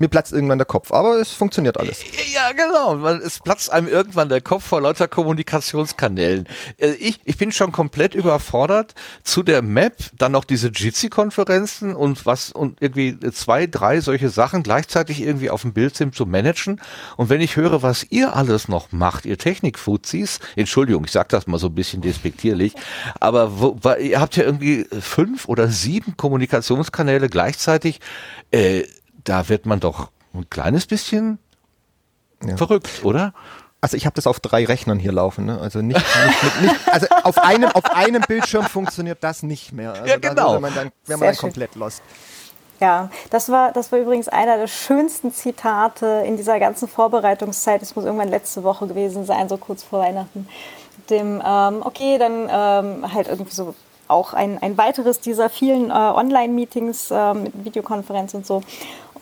mir platzt irgendwann der Kopf, aber es funktioniert alles. Ja, genau. Es platzt einem irgendwann der Kopf vor lauter Kommunikationskanälen. Äh, ich, ich bin schon komplett überfordert zu der Map, dann noch diese Jitsi-Konferenzen und was und irgendwie zwei, drei solche Sachen gleichzeitig irgendwie auf dem Bildschirm zu managen. Und wenn ich höre, was ihr alles noch macht, ihr Technik-Fuzis, Entschuldigung, ich sag das mal so ein bisschen despektierlich, aber wo, ihr habt ja irgendwie fünf oder sieben Kommunikationskanäle gleichzeitig. Äh, da wird man doch ein kleines bisschen ja. verrückt, oder? Also ich habe das auf drei Rechnern hier laufen, ne? Also nicht, nicht, nicht, also auf einem auf einem Bildschirm funktioniert das nicht mehr. Also ja, genau. Da man dann, wäre man dann komplett lost. Ja, das war, das war übrigens einer der schönsten Zitate in dieser ganzen Vorbereitungszeit. Es muss irgendwann letzte Woche gewesen sein, so kurz vor Weihnachten. Dem, ähm, okay, dann ähm, halt irgendwie so auch ein, ein weiteres dieser vielen äh, Online-Meetings äh, mit Videokonferenz und so.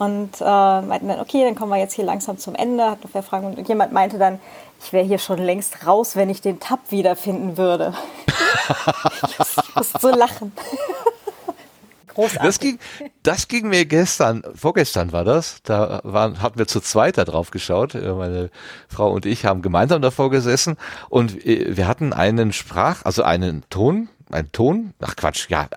Und äh, meinten dann, okay, dann kommen wir jetzt hier langsam zum Ende, hat noch wer Fragen. Und jemand meinte dann, ich wäre hier schon längst raus, wenn ich den Tab wiederfinden würde. ich musste so lachen. Großartig. Das ging, das ging mir gestern, vorgestern war das, da waren, hatten wir zu zweit da drauf geschaut, äh, meine Frau und ich haben gemeinsam davor gesessen und äh, wir hatten einen Sprach, also einen Ton, einen Ton, ach Quatsch, ja,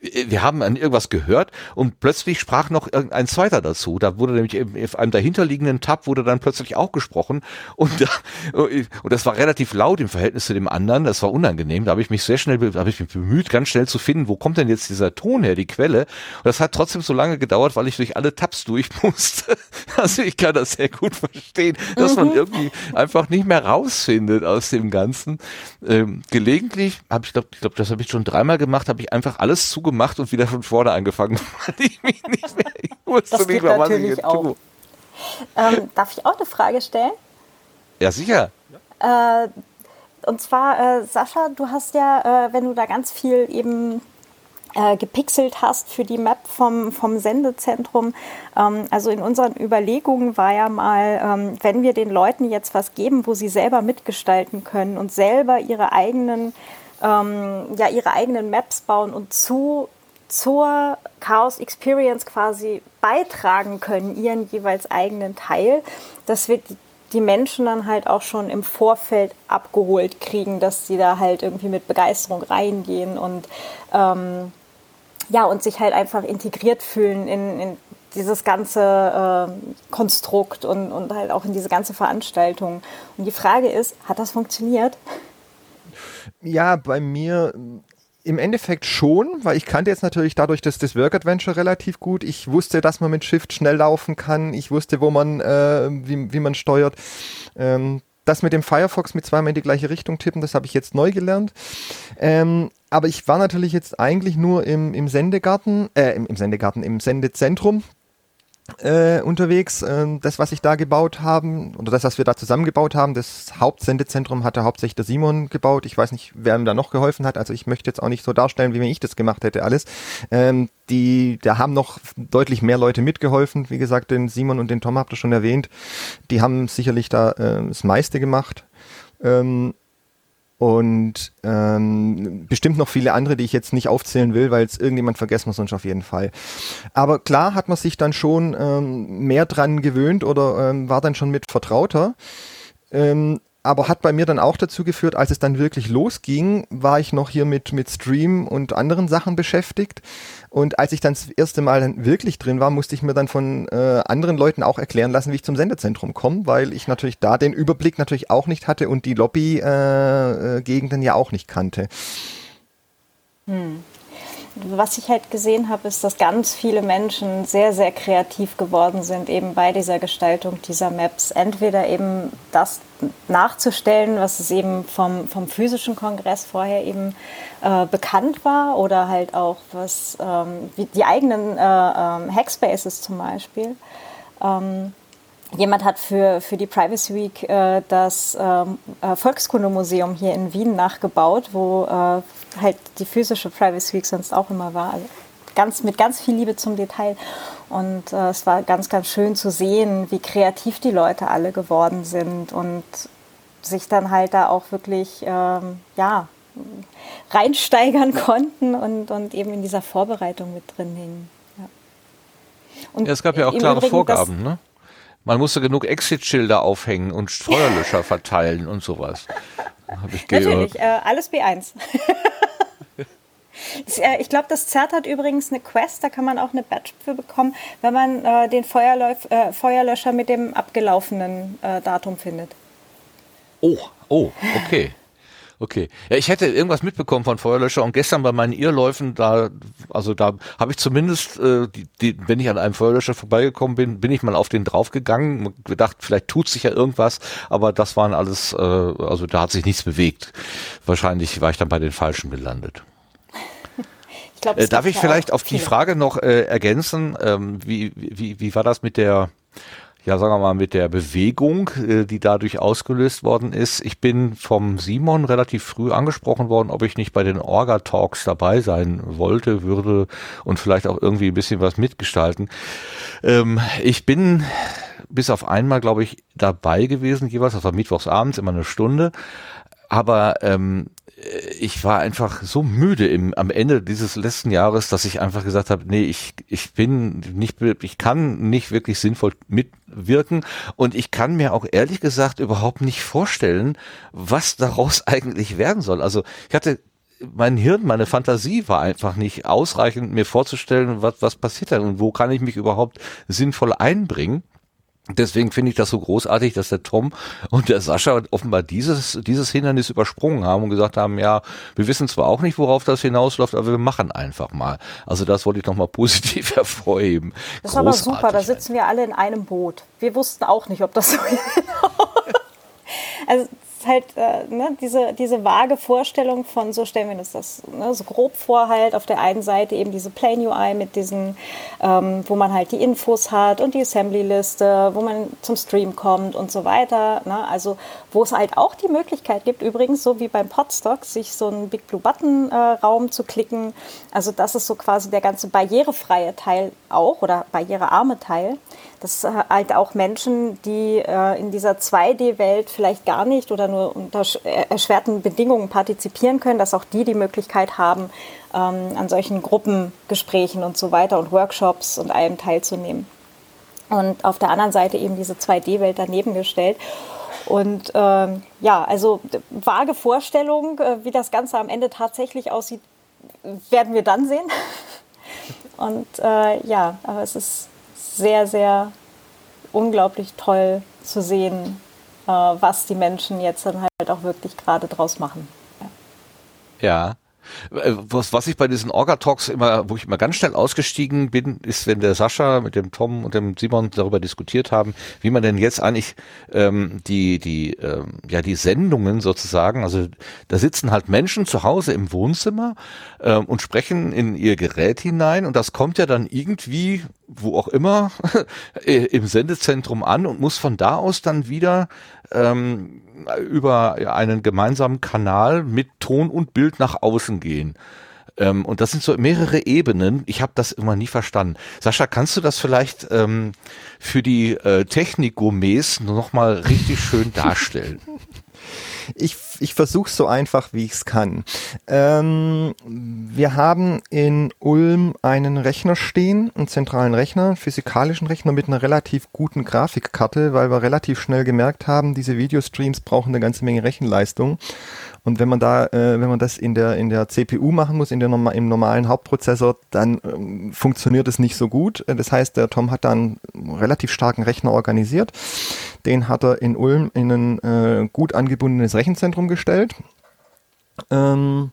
wir haben an irgendwas gehört und plötzlich sprach noch ein zweiter dazu. Da wurde nämlich auf einem dahinterliegenden Tab wurde dann plötzlich auch gesprochen und, da, und das war relativ laut im Verhältnis zu dem anderen. Das war unangenehm. Da habe ich mich sehr schnell, da habe ich mich bemüht, ganz schnell zu finden, wo kommt denn jetzt dieser Ton her, die Quelle. Und das hat trotzdem so lange gedauert, weil ich durch alle Tabs durch musste. Also ich kann das sehr gut verstehen, dass man mhm. irgendwie einfach nicht mehr rausfindet aus dem Ganzen. Ähm, gelegentlich habe ich glaube, ich glaube, das habe ich schon dreimal gemacht, habe ich einfach alles zugemacht gemacht und wieder von vorne angefangen, ich mich nicht mehr, ich wusste das nicht mehr, was ich jetzt auch. tue. Ähm, darf ich auch eine Frage stellen? Ja, sicher. Äh, und zwar, äh, Sascha, du hast ja, äh, wenn du da ganz viel eben äh, gepixelt hast für die Map vom, vom Sendezentrum. Ähm, also in unseren Überlegungen war ja mal, ähm, wenn wir den Leuten jetzt was geben, wo sie selber mitgestalten können und selber ihre eigenen ähm, ja, ihre eigenen Maps bauen und zu, zur Chaos Experience quasi beitragen können, ihren jeweils eigenen Teil, dass wir die Menschen dann halt auch schon im Vorfeld abgeholt kriegen, dass sie da halt irgendwie mit Begeisterung reingehen und ähm, ja, und sich halt einfach integriert fühlen in, in dieses ganze äh, Konstrukt und, und halt auch in diese ganze Veranstaltung. Und die Frage ist, hat das funktioniert? Ja, bei mir im Endeffekt schon, weil ich kannte jetzt natürlich dadurch das, das Work Adventure relativ gut. Ich wusste, dass man mit Shift schnell laufen kann. Ich wusste, wo man, äh, wie, wie man steuert. Ähm, das mit dem Firefox mit zweimal in die gleiche Richtung tippen, das habe ich jetzt neu gelernt. Ähm, aber ich war natürlich jetzt eigentlich nur im, im Sendegarten, äh, im, im Sendegarten, im Sendezentrum äh, unterwegs. Ähm, das, was ich da gebaut haben, oder das, was wir da zusammengebaut haben, das Hauptsendezentrum hatte hauptsächlich der Simon gebaut. Ich weiß nicht, wer ihm da noch geholfen hat. Also ich möchte jetzt auch nicht so darstellen, wie wenn ich das gemacht hätte, alles. Ähm, die, da haben noch deutlich mehr Leute mitgeholfen. Wie gesagt, den Simon und den Tom habt ihr schon erwähnt. Die haben sicherlich da äh, das meiste gemacht. Ähm, und ähm, bestimmt noch viele andere, die ich jetzt nicht aufzählen will, weil es irgendjemand vergessen muss, sonst auf jeden Fall. Aber klar hat man sich dann schon ähm, mehr dran gewöhnt oder ähm, war dann schon mit vertrauter. Ähm, aber hat bei mir dann auch dazu geführt, als es dann wirklich losging, war ich noch hier mit, mit Stream und anderen Sachen beschäftigt. Und als ich dann das erste Mal dann wirklich drin war, musste ich mir dann von äh, anderen Leuten auch erklären lassen, wie ich zum Sendezentrum komme, weil ich natürlich da den Überblick natürlich auch nicht hatte und die Lobby-Gegenden äh, äh, ja auch nicht kannte. Hm was ich halt gesehen habe, ist, dass ganz viele Menschen sehr, sehr kreativ geworden sind, eben bei dieser Gestaltung dieser Maps. Entweder eben das nachzustellen, was es eben vom, vom physischen Kongress vorher eben äh, bekannt war, oder halt auch was ähm, die eigenen äh, ähm, Hackspaces zum Beispiel. Ähm, Jemand hat für, für die Privacy Week äh, das ähm, äh, Volkskundemuseum hier in Wien nachgebaut, wo äh, halt die physische Privacy Week sonst auch immer war. Also ganz, mit ganz viel Liebe zum Detail. Und äh, es war ganz, ganz schön zu sehen, wie kreativ die Leute alle geworden sind und sich dann halt da auch wirklich, ähm, ja, reinsteigern konnten und, und eben in dieser Vorbereitung mit drin hingen. Ja. Ja, es gab ja auch klare Übrigen, Vorgaben, ne? Man musste genug Exit-Schilder aufhängen und Feuerlöscher verteilen und sowas. Hab ich gehört. Natürlich, äh, alles B1. Äh, ich glaube, das ZERT hat übrigens eine Quest, da kann man auch eine Badge für bekommen, wenn man äh, den Feuerläuf, äh, Feuerlöscher mit dem abgelaufenen äh, Datum findet. Oh, oh, okay. Okay. Ja, ich hätte irgendwas mitbekommen von Feuerlöscher und gestern bei meinen Irrläufen, da, also da habe ich zumindest, äh, die, die, wenn ich an einem Feuerlöscher vorbeigekommen bin, bin ich mal auf den draufgegangen, gedacht, vielleicht tut sich ja irgendwas, aber das waren alles, äh, also da hat sich nichts bewegt. Wahrscheinlich war ich dann bei den Falschen gelandet. Ich glaub, äh, darf ich vielleicht auf die Frage noch äh, ergänzen? Ähm, wie, wie, wie war das mit der ja, sagen wir mal, mit der Bewegung, äh, die dadurch ausgelöst worden ist. Ich bin vom Simon relativ früh angesprochen worden, ob ich nicht bei den Orga-Talks dabei sein wollte, würde und vielleicht auch irgendwie ein bisschen was mitgestalten. Ähm, ich bin bis auf einmal, glaube ich, dabei gewesen, jeweils, das war mittwochs abends, immer eine Stunde. Aber ähm, äh, ich war einfach so müde im, am Ende dieses letzten Jahres, dass ich einfach gesagt habe, nee, ich, ich bin nicht, ich kann nicht wirklich sinnvoll mitwirken und ich kann mir auch ehrlich gesagt überhaupt nicht vorstellen, was daraus eigentlich werden soll. Also ich hatte mein Hirn, meine Fantasie war einfach nicht ausreichend, mir vorzustellen, was, was passiert da und wo kann ich mich überhaupt sinnvoll einbringen. Deswegen finde ich das so großartig, dass der Tom und der Sascha offenbar dieses, dieses Hindernis übersprungen haben und gesagt haben, ja, wir wissen zwar auch nicht, worauf das hinausläuft, aber wir machen einfach mal. Also das wollte ich nochmal positiv hervorheben. Das ist aber super, da sitzen wir alle in einem Boot. Wir wussten auch nicht, ob das so Also halt äh, ne, diese, diese vage Vorstellung von, so stellen wir uns das ne, so grob vor, halt auf der einen Seite eben diese Plain UI mit diesen, ähm, wo man halt die Infos hat und die Assembly-Liste, wo man zum Stream kommt und so weiter. Ne? Also wo es halt auch die Möglichkeit gibt, übrigens so wie beim Podstock, sich so einen Big Blue Button äh, zu klicken. Also das ist so quasi der ganze barrierefreie Teil auch oder barrierearme Teil dass halt auch Menschen, die äh, in dieser 2D-Welt vielleicht gar nicht oder nur unter erschwerten Bedingungen partizipieren können, dass auch die die Möglichkeit haben, ähm, an solchen Gruppengesprächen und so weiter und Workshops und allem teilzunehmen. Und auf der anderen Seite eben diese 2D-Welt daneben gestellt. Und ähm, ja, also vage Vorstellung, äh, wie das Ganze am Ende tatsächlich aussieht, werden wir dann sehen. Und äh, ja, aber es ist sehr, sehr unglaublich toll zu sehen, äh, was die Menschen jetzt dann halt auch wirklich gerade draus machen. Ja. Äh, was, was ich bei diesen Orga-Talks immer, wo ich immer ganz schnell ausgestiegen bin, ist, wenn der Sascha mit dem Tom und dem Simon darüber diskutiert haben, wie man denn jetzt eigentlich ähm, die, die, ähm, ja, die Sendungen sozusagen, also da sitzen halt Menschen zu Hause im Wohnzimmer ähm, und sprechen in ihr Gerät hinein und das kommt ja dann irgendwie, wo auch immer, im Sendezentrum an und muss von da aus dann wieder ähm, über einen gemeinsamen Kanal mit Ton und Bild nach außen gehen. Ähm, und das sind so mehrere Ebenen. Ich habe das immer nie verstanden. Sascha, kannst du das vielleicht ähm, für die äh, Technik-Gourmets nochmal richtig schön darstellen? Ich, ich versuche so einfach, wie ich es kann. Ähm, wir haben in Ulm einen Rechner stehen, einen zentralen Rechner, einen physikalischen Rechner mit einer relativ guten Grafikkarte, weil wir relativ schnell gemerkt haben, diese Videostreams brauchen eine ganze Menge Rechenleistung. Und wenn man da, äh, wenn man das in der, in der CPU machen muss, in der, im normalen Hauptprozessor, dann ähm, funktioniert es nicht so gut. Das heißt, der Tom hat da einen relativ starken Rechner organisiert. Den hat er in Ulm in ein äh, gut angebundenes Rechenzentrum gestellt. Ähm,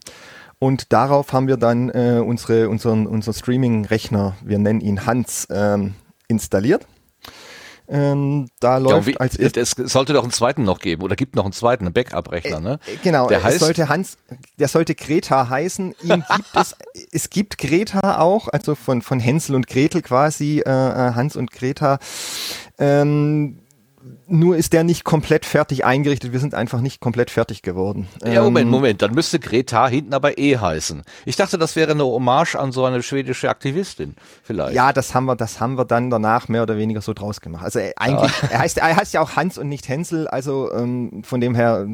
und darauf haben wir dann äh, unsere, unseren, unser Streaming-Rechner, wir nennen ihn Hans, ähm, installiert. Ähm, da läuft ja, als Es sollte doch einen zweiten noch geben oder gibt noch einen zweiten, einen Backup-Rechner, ne? Äh, genau, der heißt, sollte Hans, der sollte Greta heißen. Ihn gibt es, es gibt Greta auch, also von, von Hänsel und Gretel quasi, äh, äh Hans und Greta. Ähm, nur ist der nicht komplett fertig eingerichtet. Wir sind einfach nicht komplett fertig geworden. Ja, Moment, ähm, Moment. Dann müsste Greta hinten aber eh heißen. Ich dachte, das wäre eine Hommage an so eine schwedische Aktivistin, vielleicht. Ja, das haben wir, das haben wir dann danach mehr oder weniger so draus gemacht. Also äh, eigentlich, ja. er heißt, er heißt ja auch Hans und nicht Hänsel. Also ähm, von dem her,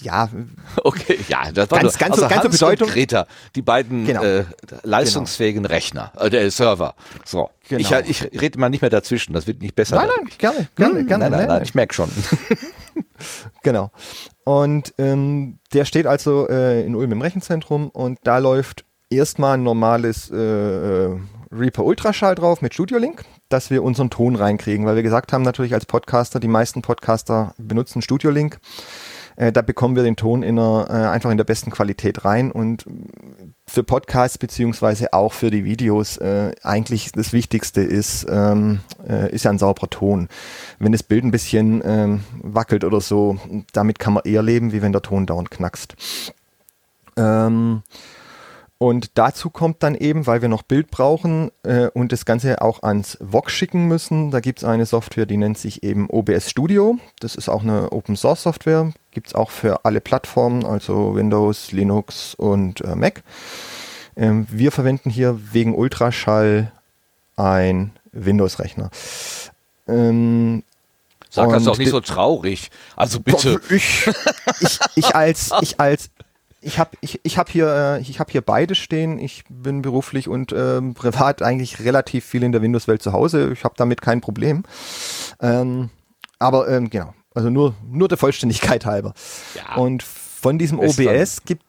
ja. Okay, ja, das war ganz, nur, ganz, also ganz Hans Bedeutung. Und Greta, die beiden genau. äh, leistungsfähigen genau. Rechner, äh, der Server. So. Genau. Ich, ich rede mal nicht mehr dazwischen, das wird nicht besser. Nein, nein, gerne, gerne, hm, gerne. Nein, nein, nein, ich merke schon. genau. Und ähm, der steht also äh, in Ulm im Rechenzentrum und da läuft erstmal ein normales äh, äh, Reaper Ultraschall drauf mit Studio Link, dass wir unseren Ton reinkriegen, weil wir gesagt haben natürlich als Podcaster, die meisten Podcaster benutzen Studio Link. Äh, da bekommen wir den Ton in einer, äh, einfach in der besten Qualität rein und für Podcasts beziehungsweise auch für die Videos äh, eigentlich das Wichtigste ist, ähm, äh, ist ja ein sauberer Ton. Wenn das Bild ein bisschen ähm, wackelt oder so, damit kann man eher leben, wie wenn der Ton dauernd knackst. Ähm, und dazu kommt dann eben, weil wir noch Bild brauchen äh, und das Ganze auch ans VOG schicken müssen, da gibt es eine Software, die nennt sich eben OBS Studio. Das ist auch eine Open Source Software, gibt es auch für alle Plattformen, also Windows, Linux und äh, Mac. Ähm, wir verwenden hier wegen Ultraschall ein Windows-Rechner. Ähm, Sag das doch nicht so traurig. Also bitte. Ich, ich, ich als, ich als ich habe ich, ich hab hier, äh, ich hab hier beide stehen. Ich bin beruflich und ähm, privat eigentlich relativ viel in der Windows-Welt zu Hause. Ich habe damit kein Problem. Ähm, aber ähm, genau, also nur, nur der Vollständigkeit halber. Ja, und von diesem OBS gibt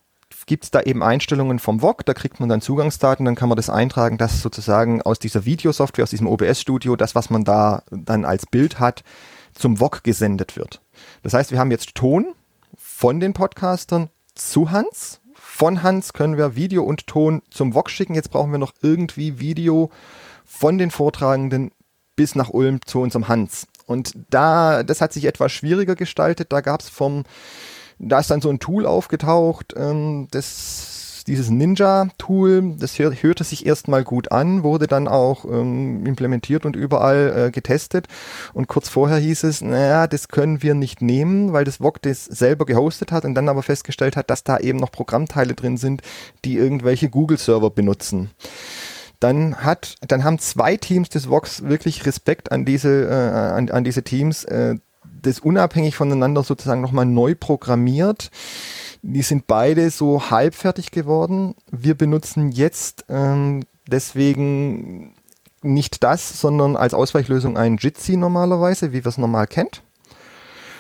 gibt es da eben Einstellungen vom VOG, da kriegt man dann Zugangsdaten, dann kann man das eintragen, dass sozusagen aus dieser Videosoftware, aus diesem OBS-Studio, das, was man da dann als Bild hat, zum VOG gesendet wird. Das heißt, wir haben jetzt Ton von den Podcastern zu Hans. Von Hans können wir Video und Ton zum VOG schicken. Jetzt brauchen wir noch irgendwie Video von den Vortragenden bis nach Ulm zu unserem Hans. Und da, das hat sich etwas schwieriger gestaltet. Da gab es vom, da ist dann so ein Tool aufgetaucht, ähm, das dieses Ninja-Tool, das hör, hörte sich erstmal gut an, wurde dann auch ähm, implementiert und überall äh, getestet. Und kurz vorher hieß es, naja, das können wir nicht nehmen, weil das VOG das selber gehostet hat und dann aber festgestellt hat, dass da eben noch Programmteile drin sind, die irgendwelche Google-Server benutzen dann hat, dann haben zwei Teams des Vox wirklich Respekt an diese, äh, an, an diese Teams, äh, das unabhängig voneinander sozusagen nochmal neu programmiert. Die sind beide so halbfertig geworden. Wir benutzen jetzt ähm, deswegen nicht das, sondern als Ausweichlösung ein Jitsi normalerweise, wie wir es normal kennt.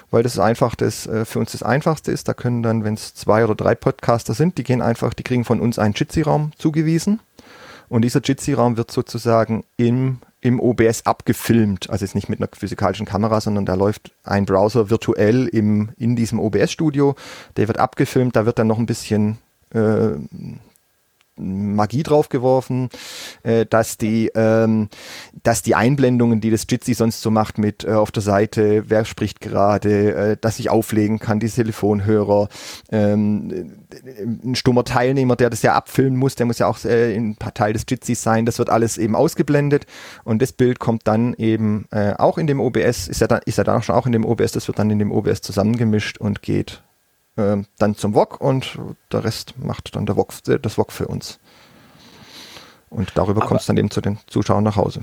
Weil das einfach das äh, für uns das Einfachste ist. Da können dann, wenn es zwei oder drei Podcaster sind, die gehen einfach, die kriegen von uns einen Jitsi-Raum zugewiesen. Und dieser Jitsi-Raum wird sozusagen im im OBS abgefilmt. Also jetzt nicht mit einer physikalischen Kamera, sondern da läuft ein Browser virtuell im, in diesem OBS-Studio. Der wird abgefilmt, da wird dann noch ein bisschen äh, Magie draufgeworfen, äh, dass die, ähm, dass die Einblendungen, die das Jitsi sonst so macht mit äh, auf der Seite, wer spricht gerade, äh, dass ich auflegen kann, die Telefonhörer, ähm, ein stummer Teilnehmer, der das ja abfilmen muss, der muss ja auch äh, ein Teil des Jitsis sein, das wird alles eben ausgeblendet und das Bild kommt dann eben äh, auch in dem OBS, ist ja dann, ist ja dann schon auch in dem OBS, das wird dann in dem OBS zusammengemischt und geht äh, dann zum VOG und der Rest macht dann der VOG, das VOG für uns. Und darüber kommt es dann eben zu den Zuschauern nach Hause.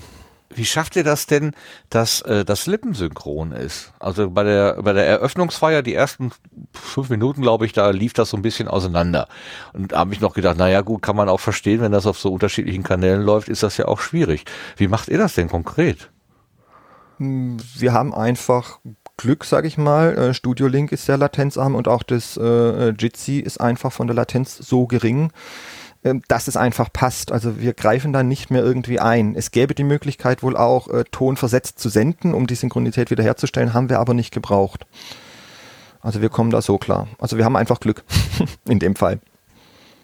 Wie schafft ihr das denn, dass äh, das lippensynchron ist? Also bei der bei der Eröffnungsfeier, die ersten fünf Minuten, glaube ich, da lief das so ein bisschen auseinander. Und da habe ich noch gedacht, naja gut, kann man auch verstehen, wenn das auf so unterschiedlichen Kanälen läuft, ist das ja auch schwierig. Wie macht ihr das denn konkret? Wir haben einfach Glück, sage ich mal. Äh, Studio Link ist sehr latenzarm und auch das äh, Jitsi ist einfach von der Latenz so gering, ähm, dass es einfach passt. Also wir greifen da nicht mehr irgendwie ein. Es gäbe die Möglichkeit wohl auch, äh, Ton versetzt zu senden, um die Synchronität wiederherzustellen, haben wir aber nicht gebraucht. Also wir kommen da so klar. Also wir haben einfach Glück in dem Fall.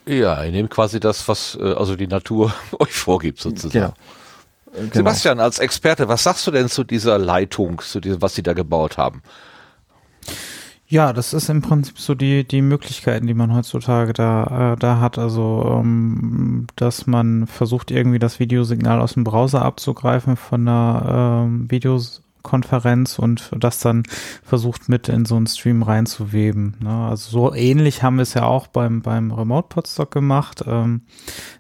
Ja, ihr nehmt quasi das, was äh, also die Natur euch vorgibt sozusagen. Genau. Genau. Sebastian, als Experte, was sagst du denn zu dieser Leitung, zu diesem, was sie da gebaut haben? Ja, das ist im Prinzip so die, die Möglichkeiten, die man heutzutage da, äh, da hat. Also, ähm, dass man versucht, irgendwie das Videosignal aus dem Browser abzugreifen von einer ähm, Videos Konferenz und das dann versucht mit in so einen Stream reinzuweben. Ne? Also so ähnlich haben wir es ja auch beim, beim Remote Podstock gemacht. Ähm,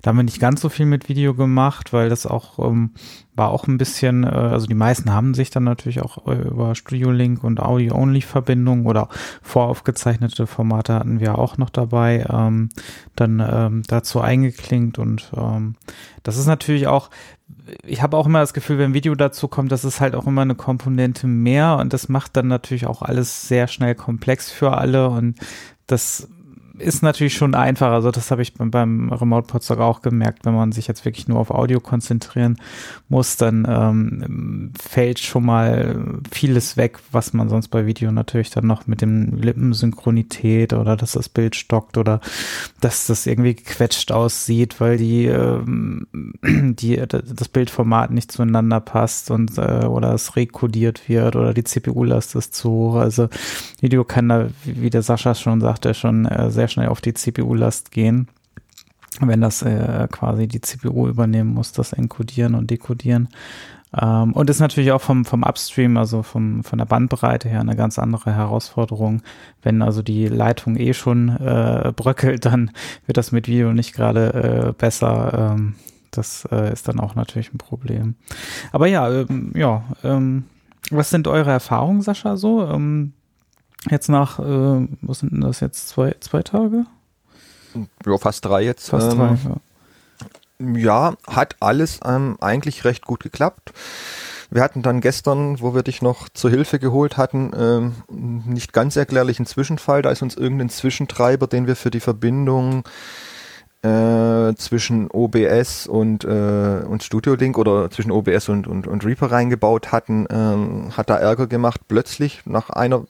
da haben wir nicht ganz so viel mit Video gemacht, weil das auch ähm, war auch ein bisschen, äh, also die meisten haben sich dann natürlich auch äh, über Studio Link und Audio-Only-Verbindungen oder voraufgezeichnete Formate hatten wir auch noch dabei, ähm, dann ähm, dazu eingeklinkt und ähm, das ist natürlich auch, ich habe auch immer das Gefühl, wenn Video dazu kommt, das ist halt auch immer eine Komponente mehr und das macht dann natürlich auch alles sehr schnell komplex für alle und das ist natürlich schon einfach. Also das habe ich beim, beim Remote Podstock auch gemerkt. Wenn man sich jetzt wirklich nur auf Audio konzentrieren muss, dann ähm, fällt schon mal vieles weg, was man sonst bei Video natürlich dann noch mit dem Lippensynchronität oder dass das Bild stockt oder dass das irgendwie gequetscht aussieht, weil die, ähm, die das Bildformat nicht zueinander passt und äh, oder es rekodiert wird oder die CPU-Last ist zu hoch. Also Video kann da, wie der Sascha schon sagte, schon äh, sehr sehr schnell auf die CPU-Last gehen, wenn das äh, quasi die CPU übernehmen muss, das Encodieren und Dekodieren. Ähm, und ist natürlich auch vom, vom Upstream, also vom, von der Bandbreite her eine ganz andere Herausforderung. Wenn also die Leitung eh schon äh, bröckelt, dann wird das mit Video nicht gerade äh, besser. Ähm, das äh, ist dann auch natürlich ein Problem. Aber ja, ähm, ja, ähm, was sind eure Erfahrungen, Sascha, so? Ähm, Jetzt nach, äh, was sind denn das jetzt, zwei, zwei Tage? Ja, fast drei jetzt. Fast ähm, drei, ja. ja. hat alles ähm, eigentlich recht gut geklappt. Wir hatten dann gestern, wo wir dich noch zur Hilfe geholt hatten, ähm, nicht ganz erklärlichen Zwischenfall. Da ist uns irgendein Zwischentreiber, den wir für die Verbindung äh, zwischen OBS und, äh, und Studio Link oder zwischen OBS und, und, und Reaper reingebaut hatten, ähm, hat da Ärger gemacht. Plötzlich nach einer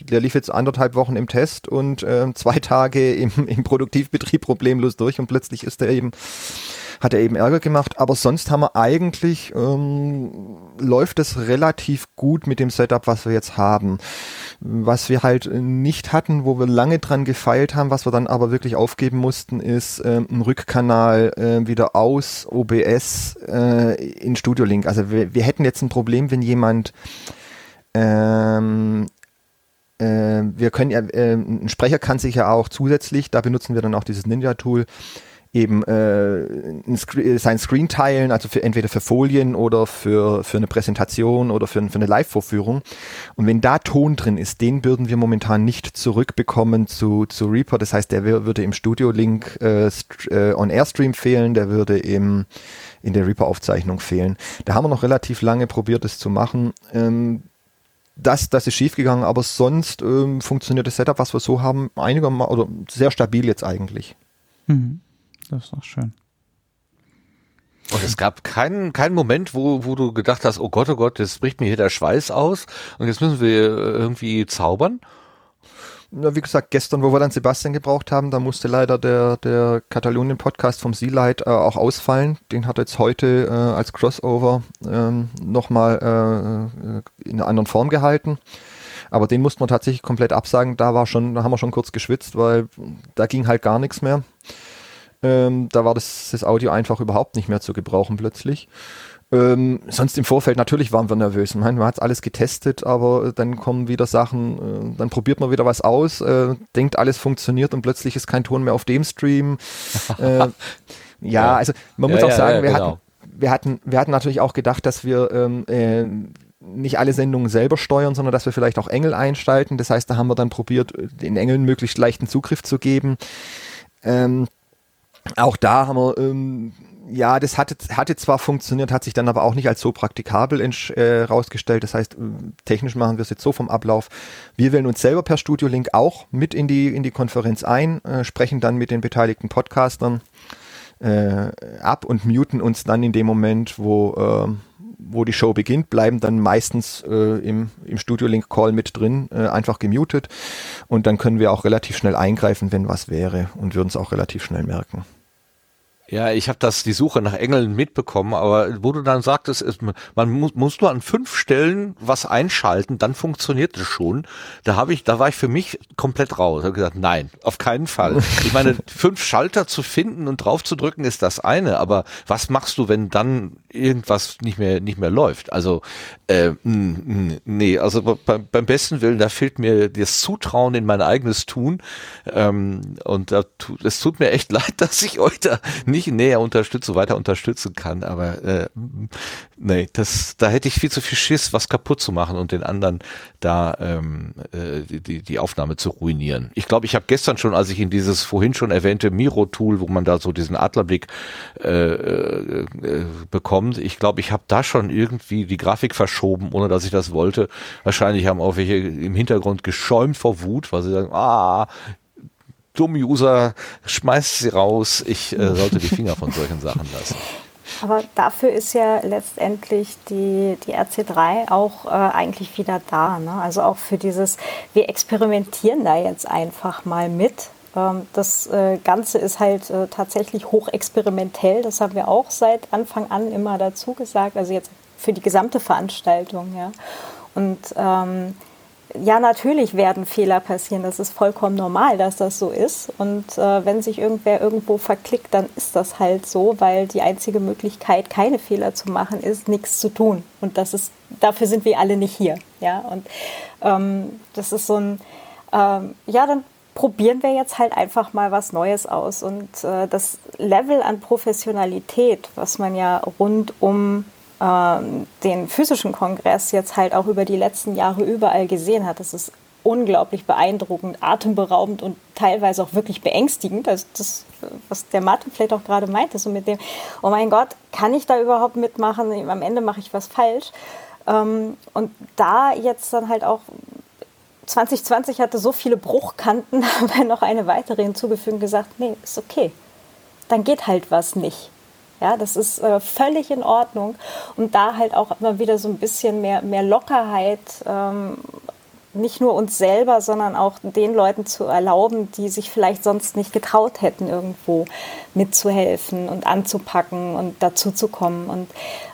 der lief jetzt anderthalb Wochen im Test und äh, zwei Tage im, im Produktivbetrieb problemlos durch und plötzlich ist er eben hat er eben Ärger gemacht, aber sonst haben wir eigentlich, ähm, läuft es relativ gut mit dem Setup, was wir jetzt haben. Was wir halt nicht hatten, wo wir lange dran gefeilt haben, was wir dann aber wirklich aufgeben mussten, ist ähm, ein Rückkanal äh, wieder aus OBS äh, in Studio Link. Also wir, wir hätten jetzt ein Problem, wenn jemand ähm, äh, wir können ja, äh, ein Sprecher kann sich ja auch zusätzlich, da benutzen wir dann auch dieses Ninja-Tool, eben äh, sein Screen teilen, also für, entweder für Folien oder für, für eine Präsentation oder für, für eine Live-Vorführung. Und wenn da Ton drin ist, den würden wir momentan nicht zurückbekommen zu, zu Reaper. Das heißt, der würde im Studio-Link äh, äh, On-Air-Stream fehlen, der würde im, in der Reaper-Aufzeichnung fehlen. Da haben wir noch relativ lange probiert, das zu machen. Ähm, das, das ist schiefgegangen, aber sonst ähm, funktioniert das Setup, was wir so haben, einigermaßen oder sehr stabil jetzt eigentlich. Mhm. Das ist auch schön. Und es gab keinen, keinen Moment, wo, wo du gedacht hast, oh Gott, oh Gott, jetzt bricht mir hier der Schweiß aus und jetzt müssen wir irgendwie zaubern? ja, wie gesagt, gestern, wo wir dann Sebastian gebraucht haben, da musste leider der, der Katalonien-Podcast vom Sealight äh, auch ausfallen. Den hat er jetzt heute äh, als Crossover ähm, nochmal äh, in einer anderen Form gehalten. Aber den mussten wir tatsächlich komplett absagen. Da war schon, da haben wir schon kurz geschwitzt, weil da ging halt gar nichts mehr. Ähm, da war das, das Audio einfach überhaupt nicht mehr zu gebrauchen plötzlich. Ähm, sonst im Vorfeld natürlich waren wir nervös. Man, man hat alles getestet, aber dann kommen wieder Sachen, äh, dann probiert man wieder was aus, äh, denkt alles funktioniert und plötzlich ist kein Ton mehr auf dem Stream. äh, ja, ja, also man muss ja, auch sagen, ja, wir, genau. hatten, wir, hatten, wir hatten natürlich auch gedacht, dass wir ähm, äh, nicht alle Sendungen selber steuern, sondern dass wir vielleicht auch Engel einschalten. Das heißt, da haben wir dann probiert, den Engeln möglichst leichten Zugriff zu geben. Ähm, auch da haben wir, ähm, ja, das hatte, hatte zwar funktioniert, hat sich dann aber auch nicht als so praktikabel äh. Das heißt, äh, technisch machen wir es jetzt so vom Ablauf. Wir wählen uns selber per Studio Link auch mit in die, in die Konferenz ein, äh, sprechen dann mit den beteiligten Podcastern äh, ab und muten uns dann in dem Moment, wo, äh, wo die Show beginnt, bleiben dann meistens äh, im, im Studio Link Call mit drin, äh, einfach gemutet. Und dann können wir auch relativ schnell eingreifen, wenn was wäre und würden es auch relativ schnell merken. Ja, ich habe das die Suche nach Engeln mitbekommen, aber wo du dann sagtest, ist, man muss, muss nur an fünf Stellen was einschalten, dann funktioniert es schon. Da habe ich, da war ich für mich komplett raus. Habe gesagt, nein, auf keinen Fall. Ich meine, fünf Schalter zu finden und drauf zu drücken ist das eine, aber was machst du, wenn dann irgendwas nicht mehr nicht mehr läuft? Also äh, nee, also beim, beim besten Willen, da fehlt mir das Zutrauen in mein eigenes Tun ähm, und es da, tut mir echt leid, dass ich euch da nicht nicht näher unterstützen, weiter unterstützen kann. Aber äh, nee, das, da hätte ich viel zu viel Schiss, was kaputt zu machen und den anderen da ähm, äh, die, die Aufnahme zu ruinieren. Ich glaube, ich habe gestern schon, als ich in dieses vorhin schon erwähnte Miro-Tool, wo man da so diesen Adlerblick äh, äh, bekommt, ich glaube, ich habe da schon irgendwie die Grafik verschoben, ohne dass ich das wollte. Wahrscheinlich haben auch welche im Hintergrund geschäumt vor Wut, weil sie sagen, ah, dumm User, schmeißt sie raus. Ich äh, sollte die Finger von solchen Sachen lassen. Aber dafür ist ja letztendlich die, die RC3 auch äh, eigentlich wieder da. Ne? Also auch für dieses, wir experimentieren da jetzt einfach mal mit. Ähm, das äh, Ganze ist halt äh, tatsächlich hochexperimentell. Das haben wir auch seit Anfang an immer dazu gesagt. Also jetzt für die gesamte Veranstaltung. Ja? Und ähm, ja, natürlich werden Fehler passieren. Das ist vollkommen normal, dass das so ist. Und äh, wenn sich irgendwer irgendwo verklickt, dann ist das halt so, weil die einzige Möglichkeit, keine Fehler zu machen, ist, nichts zu tun. Und das ist, dafür sind wir alle nicht hier. Ja, und ähm, das ist so ein, ähm, ja, dann probieren wir jetzt halt einfach mal was Neues aus. Und äh, das Level an Professionalität, was man ja rund um den physischen Kongress jetzt halt auch über die letzten Jahre überall gesehen hat. Das ist unglaublich beeindruckend, atemberaubend und teilweise auch wirklich beängstigend. Also das, was der Martin vielleicht auch gerade meinte, so mit dem, oh mein Gott, kann ich da überhaupt mitmachen? Am Ende mache ich was falsch. Ähm, und da jetzt dann halt auch 2020 hatte so viele Bruchkanten, haben noch eine weitere hinzugefügt und gesagt, nee, ist okay. Dann geht halt was nicht. Ja, das ist äh, völlig in Ordnung. Und da halt auch immer wieder so ein bisschen mehr, mehr Lockerheit, ähm, nicht nur uns selber, sondern auch den Leuten zu erlauben, die sich vielleicht sonst nicht getraut hätten, irgendwo mitzuhelfen und anzupacken und dazu zu kommen. Und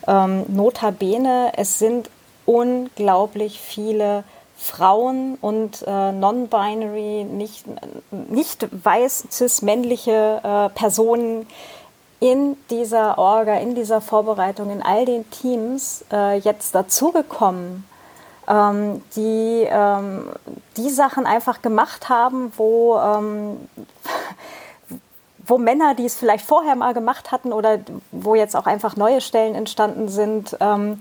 ähm, notabene, es sind unglaublich viele Frauen und äh, non-binary, nicht, nicht weiß, cis-männliche äh, Personen, in dieser Orga, in dieser Vorbereitung, in all den Teams äh, jetzt dazugekommen, ähm, die ähm, die Sachen einfach gemacht haben, wo, ähm, wo Männer, die es vielleicht vorher mal gemacht hatten oder wo jetzt auch einfach neue Stellen entstanden sind, ähm,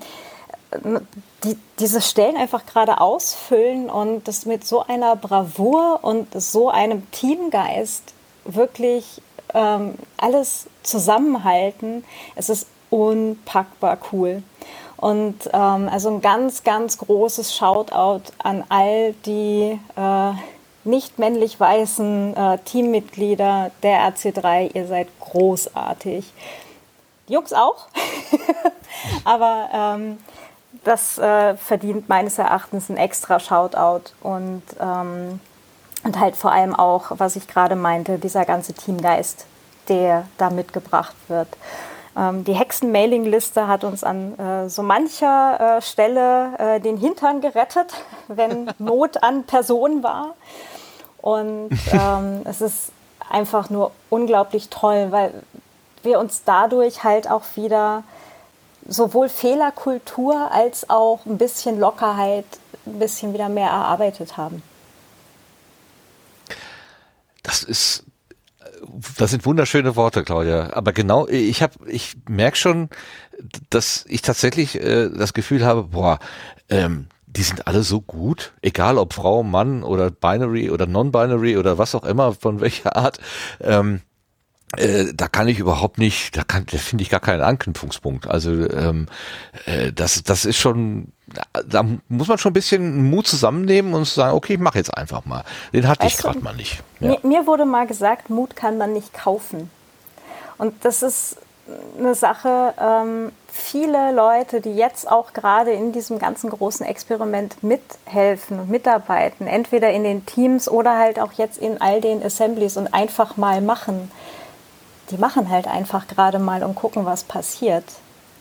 die diese Stellen einfach gerade ausfüllen und das mit so einer Bravour und so einem Teamgeist wirklich ähm, alles zusammenhalten. Es ist unpackbar cool. Und ähm, also ein ganz, ganz großes Shoutout an all die äh, nicht männlich weißen äh, Teammitglieder der RC3. Ihr seid großartig. Die auch, aber ähm, das äh, verdient meines Erachtens ein extra Shoutout. Und ähm, Und halt vor allem auch, was ich gerade meinte, dieser ganze Teamgeist, der da mitgebracht wird. Ähm, die Hexen-Mailing-Liste hat uns an äh, so mancher äh, Stelle äh, den Hintern gerettet, wenn Not an Person war. Und ähm, es ist einfach nur unglaublich toll, weil wir uns dadurch halt auch wieder sowohl Fehlerkultur als auch ein bisschen Lockerheit, ein bisschen wieder mehr erarbeitet haben. Das ist das sind wunderschöne Worte, Claudia. Aber genau, ich habe, ich merke schon, dass ich tatsächlich äh, das Gefühl habe, boah, ähm, die sind alle so gut, egal ob Frau, Mann oder Binary oder Non-Binary oder was auch immer, von welcher Art. Ähm, äh, da kann ich überhaupt nicht, da kann, da finde ich gar keinen Anknüpfungspunkt. Also ähm, äh, das, das ist schon, da muss man schon ein bisschen Mut zusammennehmen und sagen, okay, ich mache jetzt einfach mal. Den hatte weißt ich gerade mal nicht. Ja. Mir, mir wurde mal gesagt, Mut kann man nicht kaufen. Und das ist eine Sache, ähm, viele Leute, die jetzt auch gerade in diesem ganzen großen Experiment mithelfen und mitarbeiten, entweder in den Teams oder halt auch jetzt in all den Assemblies und einfach mal machen, die machen halt einfach gerade mal und gucken, was passiert.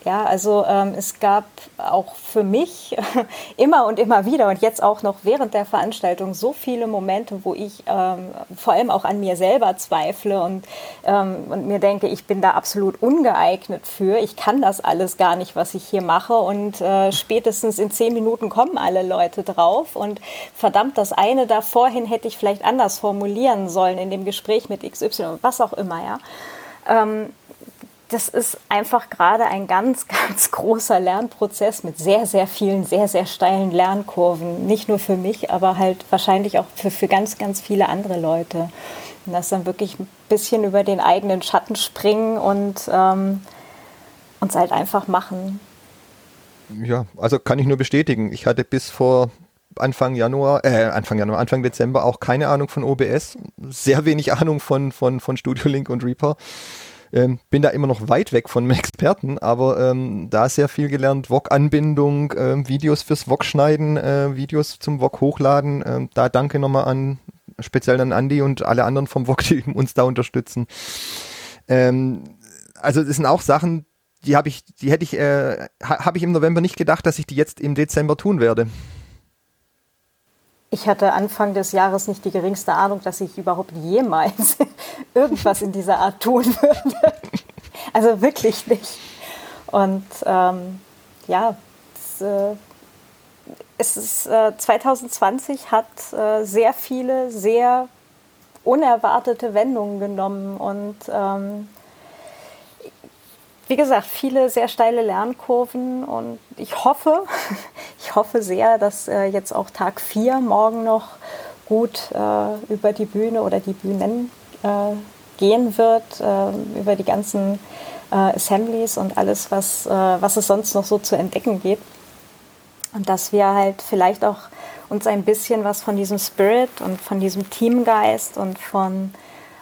Ja, also ähm, es gab auch für mich immer und immer wieder und jetzt auch noch während der Veranstaltung so viele Momente, wo ich ähm, vor allem auch an mir selber zweifle und, ähm, und mir denke, ich bin da absolut ungeeignet für. Ich kann das alles gar nicht, was ich hier mache und äh, spätestens in zehn Minuten kommen alle Leute drauf und verdammt, das eine da vorhin hätte ich vielleicht anders formulieren sollen in dem Gespräch mit XY, was auch immer, ja. Das ist einfach gerade ein ganz, ganz großer Lernprozess mit sehr, sehr vielen, sehr, sehr steilen Lernkurven. Nicht nur für mich, aber halt wahrscheinlich auch für, für ganz, ganz viele andere Leute. Und das dann wirklich ein bisschen über den eigenen Schatten springen und ähm, uns halt einfach machen. Ja, also kann ich nur bestätigen. Ich hatte bis vor Anfang Januar, äh, Anfang Januar, Anfang Dezember auch keine Ahnung von OBS, sehr wenig Ahnung von, von, von Studio Link und Reaper. Ähm, bin da immer noch weit weg von Experten, aber ähm, da sehr viel gelernt. VOG-Anbindung, äh, Videos fürs VOG schneiden, äh, Videos zum VOG hochladen. Äh, da danke nochmal an, speziell an Andy und alle anderen vom VOG, die uns da unterstützen. Ähm, also das sind auch Sachen, die habe ich, die hätte ich, äh, habe ich im November nicht gedacht, dass ich die jetzt im Dezember tun werde. Ich hatte Anfang des Jahres nicht die geringste Ahnung, dass ich überhaupt jemals irgendwas in dieser Art tun würde. Also wirklich nicht. Und ähm, ja, es, äh, es ist, äh, 2020 hat äh, sehr viele, sehr unerwartete Wendungen genommen und ähm, wie gesagt, viele sehr steile Lernkurven und ich hoffe, ich hoffe sehr, dass äh, jetzt auch Tag 4 morgen noch gut äh, über die Bühne oder die Bühnen äh, gehen wird, äh, über die ganzen äh, Assemblies und alles, was, äh, was es sonst noch so zu entdecken gibt. Und dass wir halt vielleicht auch uns ein bisschen was von diesem Spirit und von diesem Teamgeist und von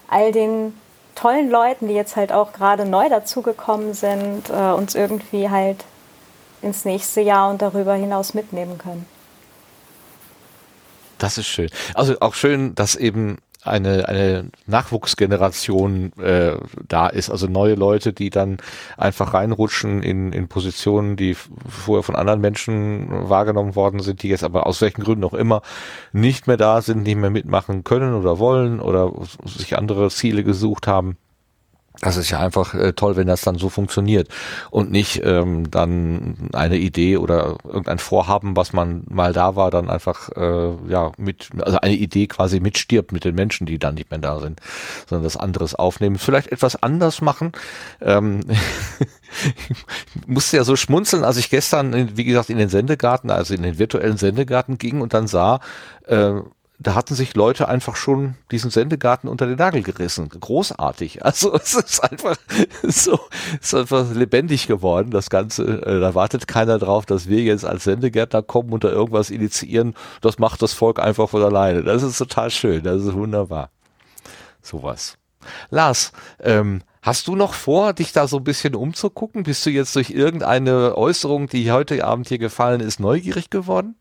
all den tollen Leuten, die jetzt halt auch gerade neu dazugekommen sind, äh, uns irgendwie halt ins nächste Jahr und darüber hinaus mitnehmen können. Das ist schön. Also auch schön, dass eben eine, eine Nachwuchsgeneration äh, da ist, also neue Leute, die dann einfach reinrutschen in, in Positionen, die vorher von anderen Menschen wahrgenommen worden sind, die jetzt aber aus welchen Gründen auch immer nicht mehr da sind, nicht mehr mitmachen können oder wollen oder sich andere Ziele gesucht haben das ist ja einfach äh, toll, wenn das dann so funktioniert und nicht ähm, dann eine Idee oder irgendein Vorhaben, was man mal da war, dann einfach äh, ja mit also eine Idee quasi mitstirbt mit den Menschen, die dann nicht mehr da sind, sondern das anderes aufnehmen, vielleicht etwas anders machen. Ähm, ich musste ja so schmunzeln, als ich gestern, wie gesagt, in den Sendegarten, also in den virtuellen Sendegarten ging und dann sah, äh, da hatten sich Leute einfach schon diesen Sendegarten unter den Nagel gerissen. Großartig. Also es ist einfach so, es ist einfach lebendig geworden, das Ganze. Äh, da wartet keiner drauf, dass wir jetzt als Sendegärtner kommen und da irgendwas initiieren. Das macht das Volk einfach von alleine. Das ist total schön. Das ist wunderbar. Sowas. Lars, ähm, Hast du noch vor, dich da so ein bisschen umzugucken? Bist du jetzt durch irgendeine Äußerung, die heute Abend hier gefallen ist, neugierig geworden?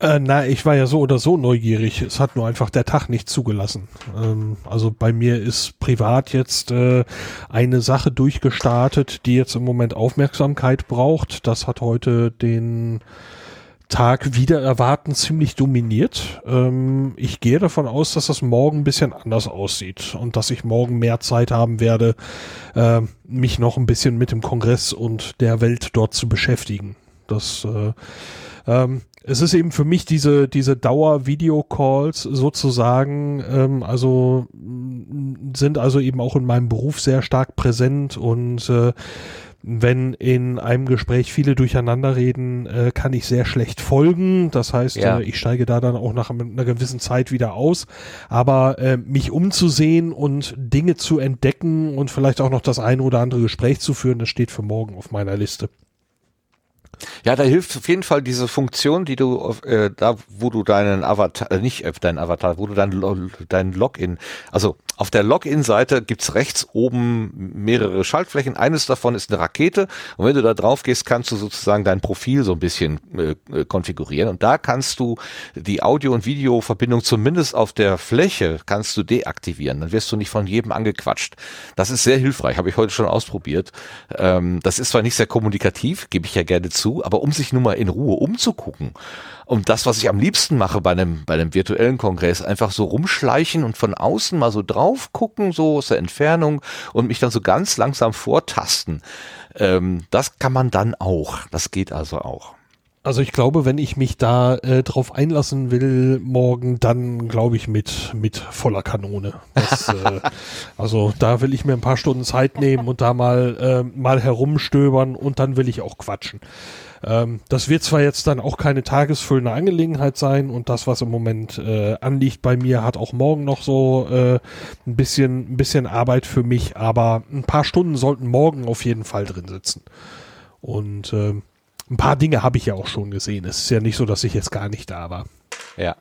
Äh, na, ich war ja so oder so neugierig. Es hat nur einfach der Tag nicht zugelassen. Ähm, also bei mir ist privat jetzt äh, eine Sache durchgestartet, die jetzt im Moment Aufmerksamkeit braucht. Das hat heute den Tag wieder erwarten ziemlich dominiert. Ähm, ich gehe davon aus, dass das morgen ein bisschen anders aussieht und dass ich morgen mehr Zeit haben werde, äh, mich noch ein bisschen mit dem Kongress und der Welt dort zu beschäftigen. Das äh, ähm, es ist eben für mich diese, diese Dauer-Video-Calls sozusagen, ähm, also sind also eben auch in meinem Beruf sehr stark präsent und äh, wenn in einem Gespräch viele durcheinander reden, äh, kann ich sehr schlecht folgen. Das heißt, ja. äh, ich steige da dann auch nach einer gewissen Zeit wieder aus. Aber äh, mich umzusehen und Dinge zu entdecken und vielleicht auch noch das eine oder andere Gespräch zu führen, das steht für morgen auf meiner Liste. Ja, da hilft auf jeden Fall diese Funktion, die du äh, da, wo du deinen Avatar, äh, nicht äh, deinen Avatar, wo du dein, dein Login, also auf der Login-Seite gibt's rechts oben mehrere Schaltflächen. Eines davon ist eine Rakete. Und wenn du da drauf gehst, kannst du sozusagen dein Profil so ein bisschen äh, konfigurieren. Und da kannst du die Audio- und Videoverbindung zumindest auf der Fläche kannst du deaktivieren. Dann wirst du nicht von jedem angequatscht. Das ist sehr hilfreich. Habe ich heute schon ausprobiert. Ähm, das ist zwar nicht sehr kommunikativ, gebe ich ja gerne zu, aber um sich nun mal in Ruhe umzugucken und das, was ich am liebsten mache bei einem, bei einem virtuellen Kongress, einfach so rumschleichen und von außen mal so drauf gucken, so aus der Entfernung und mich dann so ganz langsam vortasten. Ähm, das kann man dann auch. Das geht also auch. Also ich glaube, wenn ich mich da äh, drauf einlassen will morgen, dann glaube ich mit mit voller Kanone. Das, äh, also da will ich mir ein paar Stunden Zeit nehmen und da mal äh, mal herumstöbern und dann will ich auch quatschen. Ähm, das wird zwar jetzt dann auch keine tagesfüllende Angelegenheit sein und das, was im Moment äh, anliegt bei mir, hat auch morgen noch so äh, ein bisschen, ein bisschen Arbeit für mich, aber ein paar Stunden sollten morgen auf jeden Fall drin sitzen. Und äh, ein paar Dinge habe ich ja auch schon gesehen. Es ist ja nicht so, dass ich jetzt gar nicht da war. Ja.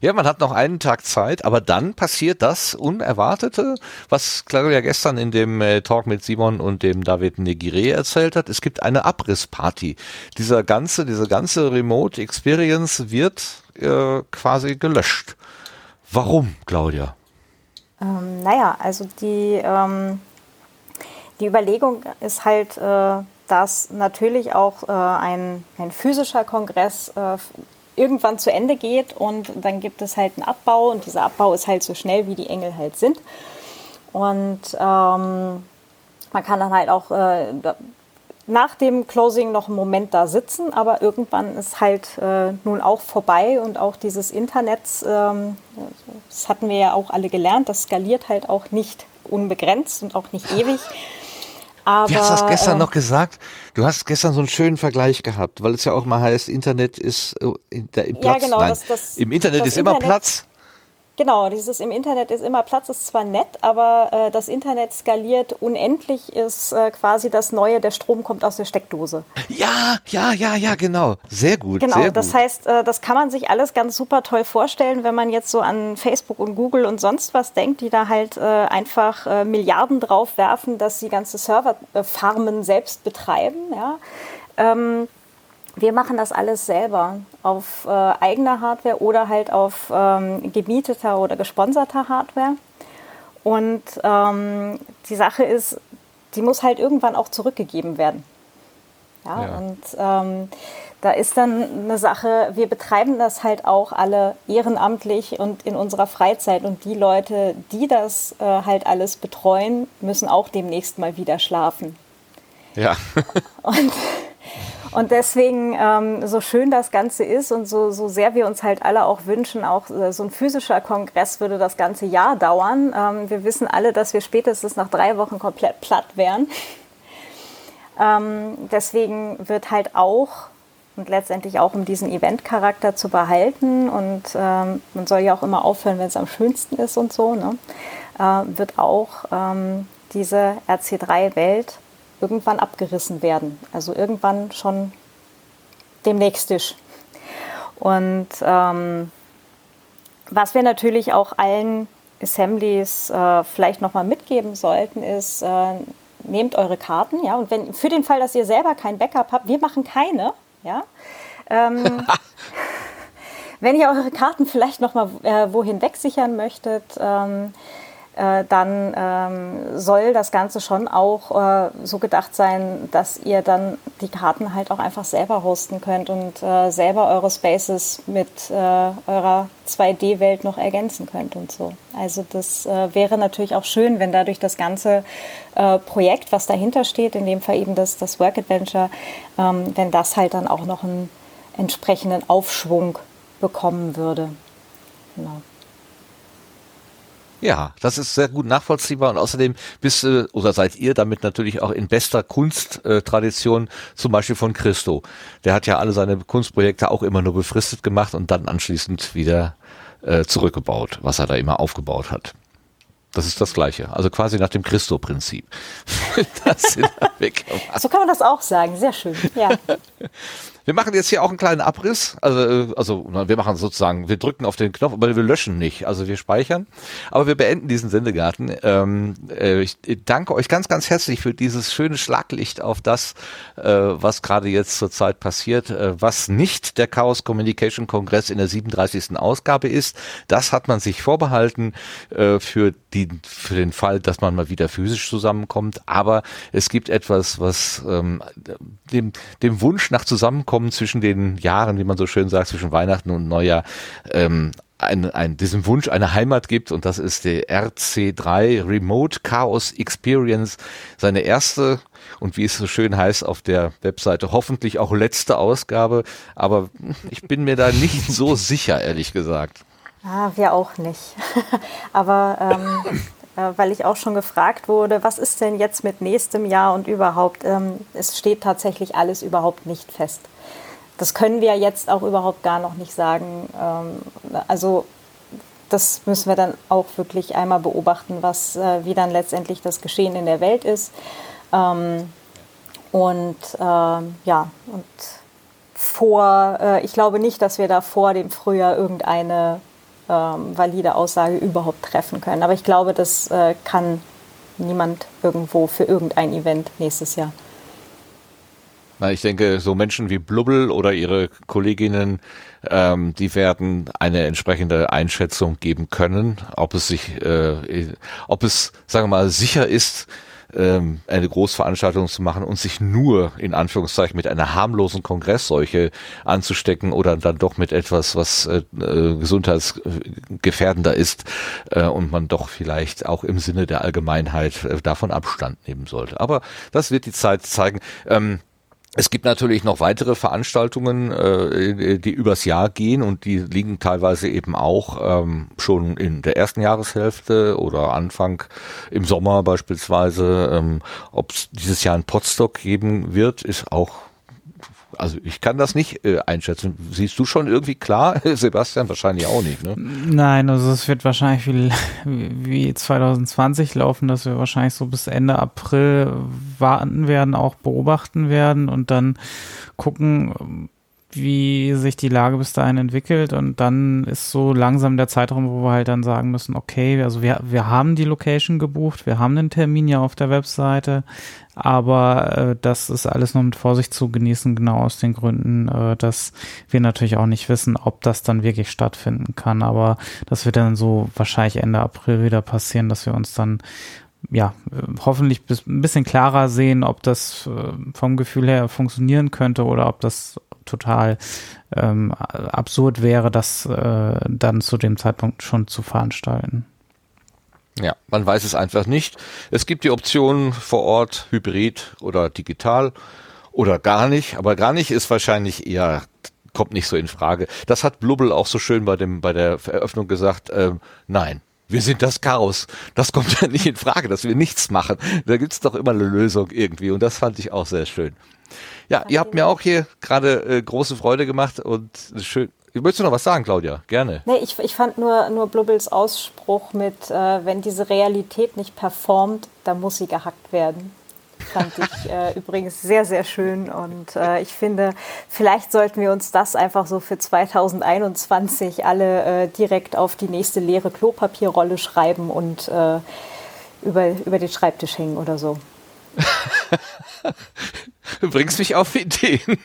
Ja, man hat noch einen Tag Zeit, aber dann passiert das Unerwartete, was Claudia gestern in dem äh, Talk mit Simon und dem David Negire erzählt hat. Es gibt eine Abrissparty. Dieser ganze, diese ganze Remote Experience wird äh, quasi gelöscht. Warum, Claudia? Ähm, naja, also die, ähm, die Überlegung ist halt, äh, dass natürlich auch äh, ein, ein physischer Kongress äh, irgendwann zu Ende geht und dann gibt es halt einen Abbau und dieser Abbau ist halt so schnell, wie die Engel halt sind. Und ähm, man kann dann halt auch äh, nach dem Closing noch einen Moment da sitzen, aber irgendwann ist halt äh, nun auch vorbei und auch dieses Internet, ähm, das hatten wir ja auch alle gelernt, das skaliert halt auch nicht unbegrenzt und auch nicht ewig. Aber, Wie hast du das gestern äh, noch gesagt? Du hast gestern so einen schönen Vergleich gehabt, weil es ja auch mal heißt, Internet ist äh, im Platz. Ja, genau, Nein, das, das, im Internet ist Internet, immer Platz. Genau, dieses im Internet ist immer Platz, ist zwar nett, aber äh, das Internet skaliert unendlich, ist äh, quasi das Neue, der Strom kommt aus der Steckdose. Ja, ja, ja, ja, genau. Sehr gut. Genau, sehr das heißt, äh, das kann man sich alles ganz super toll vorstellen, wenn man jetzt so an Facebook und Google und sonst was denkt, die da halt äh, einfach äh, Milliarden drauf werfen, dass sie ganze Serverfarmen selbst betreiben. Ja. Ähm, wir machen das alles selber auf äh, eigener Hardware oder halt auf ähm, gemieteter oder gesponserter Hardware. Und ähm, die Sache ist, die muss halt irgendwann auch zurückgegeben werden. Ja, ja. und ähm, da ist dann eine Sache, wir betreiben das halt auch alle ehrenamtlich und in unserer Freizeit. Und die Leute, die das äh, halt alles betreuen, müssen auch demnächst mal wieder schlafen. Ja. und und deswegen, ähm, so schön das Ganze ist und so, so sehr wir uns halt alle auch wünschen, auch äh, so ein physischer Kongress würde das ganze Jahr dauern. Ähm, wir wissen alle, dass wir spätestens nach drei Wochen komplett platt wären. Ähm, deswegen wird halt auch und letztendlich auch um diesen Event-Charakter zu behalten und ähm, man soll ja auch immer aufhören, wenn es am schönsten ist und so, ne? äh, wird auch ähm, diese RC3-Welt irgendwann abgerissen werden. Also irgendwann schon demnächst. Und ähm, was wir natürlich auch allen Assemblies äh, vielleicht nochmal mitgeben sollten, ist, äh, nehmt eure Karten, ja, und wenn für den Fall, dass ihr selber kein Backup habt, wir machen keine, ja. Ähm, wenn ihr eure Karten vielleicht noch mal äh, wohin wegsichern möchtet, ähm, äh, dann ähm, soll das Ganze schon auch äh, so gedacht sein, dass ihr dann die Karten halt auch einfach selber hosten könnt und äh, selber eure Spaces mit äh, eurer 2D-Welt noch ergänzen könnt und so. Also das äh, wäre natürlich auch schön, wenn dadurch das ganze äh, Projekt, was dahinter steht, in dem Fall eben das, das Work Adventure, ähm, wenn das halt dann auch noch einen entsprechenden Aufschwung bekommen würde. Genau. Ja, das ist sehr gut nachvollziehbar und außerdem bist du oder seid ihr damit natürlich auch in bester Kunsttradition, zum Beispiel von Christo. Der hat ja alle seine Kunstprojekte auch immer nur befristet gemacht und dann anschließend wieder äh, zurückgebaut, was er da immer aufgebaut hat. Das ist das Gleiche. Also quasi nach dem Christo-Prinzip. so kann man das auch sagen. Sehr schön. Ja. Wir machen jetzt hier auch einen kleinen Abriss. Also, äh, also wir machen sozusagen, wir drücken auf den Knopf, aber wir löschen nicht. Also wir speichern. Aber wir beenden diesen Sendegarten. Ähm, äh, ich danke euch ganz, ganz herzlich für dieses schöne Schlaglicht auf das, äh, was gerade jetzt zurzeit passiert, äh, was nicht der Chaos Communication Kongress in der 37. Ausgabe ist. Das hat man sich vorbehalten äh, für, die, für den Fall, dass man mal wieder physisch zusammenkommt. Aber es gibt etwas, was ähm, dem, dem Wunsch nach Zusammenkommen zwischen den Jahren, wie man so schön sagt, zwischen Weihnachten und Neujahr, ähm, ein, ein, diesem Wunsch eine Heimat gibt und das ist der RC3 Remote Chaos Experience, seine erste und wie es so schön heißt auf der Webseite, hoffentlich auch letzte Ausgabe, aber ich bin mir da nicht so sicher, ehrlich gesagt. Ah, wir auch nicht. aber ähm, äh, weil ich auch schon gefragt wurde, was ist denn jetzt mit nächstem Jahr und überhaupt, ähm, es steht tatsächlich alles überhaupt nicht fest. Das können wir jetzt auch überhaupt gar noch nicht sagen. Ähm, also das müssen wir dann auch wirklich einmal beobachten, was, äh, wie dann letztendlich das Geschehen in der Welt ist. Ähm, und ja, und vor, äh, ich glaube nicht, dass wir da vor dem Frühjahr irgendeine ähm, valide Aussage überhaupt treffen können. Aber ich glaube, das äh, kann niemand irgendwo für irgendein Event nächstes Jahr. Na, ich denke, so Menschen wie Blubbel oder ihre Kolleginnen, ähm, die werden eine entsprechende Einschätzung geben können, ob es sich, äh, ob es, sagen wir mal, sicher ist, ähm, eine Großveranstaltung zu machen und sich nur in Anführungszeichen mit einer harmlosen Kongressseuche anzustecken oder dann doch mit etwas, was äh, äh, gesundheitsgefährdender ist äh, und man doch vielleicht auch im Sinne der Allgemeinheit äh, davon Abstand nehmen sollte. Aber das wird die Zeit zeigen. Ähm, es gibt natürlich noch weitere Veranstaltungen, äh, die übers Jahr gehen und die liegen teilweise eben auch ähm, schon in der ersten Jahreshälfte oder Anfang im Sommer beispielsweise. Ähm, Ob es dieses Jahr ein Podstock geben wird, ist auch also ich kann das nicht äh, einschätzen. Siehst du schon irgendwie klar? Sebastian wahrscheinlich auch nicht, ne? Nein, also es wird wahrscheinlich wie, wie 2020 laufen, dass wir wahrscheinlich so bis Ende April warten werden, auch beobachten werden und dann gucken, wie sich die Lage bis dahin entwickelt. Und dann ist so langsam der Zeitraum, wo wir halt dann sagen müssen, okay, also wir, wir haben die Location gebucht, wir haben den Termin ja auf der Webseite, aber äh, das ist alles nur mit Vorsicht zu genießen, genau aus den Gründen, äh, dass wir natürlich auch nicht wissen, ob das dann wirklich stattfinden kann, aber das wird dann so wahrscheinlich Ende April wieder passieren, dass wir uns dann ja, hoffentlich ein bisschen klarer sehen, ob das äh, vom Gefühl her funktionieren könnte oder ob das total ähm, absurd wäre, das äh, dann zu dem Zeitpunkt schon zu veranstalten. Ja, man weiß es einfach nicht. Es gibt die Option vor Ort, Hybrid oder digital oder gar nicht, aber gar nicht ist wahrscheinlich eher kommt nicht so in Frage. Das hat Blubbel auch so schön bei dem bei der Eröffnung gesagt. Äh, nein, wir sind das Chaos. Das kommt ja nicht in Frage, dass wir nichts machen. Da gibt's doch immer eine Lösung irgendwie und das fand ich auch sehr schön. Ja, ihr habt mir auch hier gerade äh, große Freude gemacht und schön. Möchtest du noch was sagen, Claudia? Gerne. Nee, ich, ich fand nur, nur Blubbels Ausspruch mit, äh, wenn diese Realität nicht performt, dann muss sie gehackt werden. Fand ich äh, übrigens sehr, sehr schön. Und äh, ich finde, vielleicht sollten wir uns das einfach so für 2021 alle äh, direkt auf die nächste leere Klopapierrolle schreiben und äh, über, über den Schreibtisch hängen oder so. Du bringst mich auf Ideen.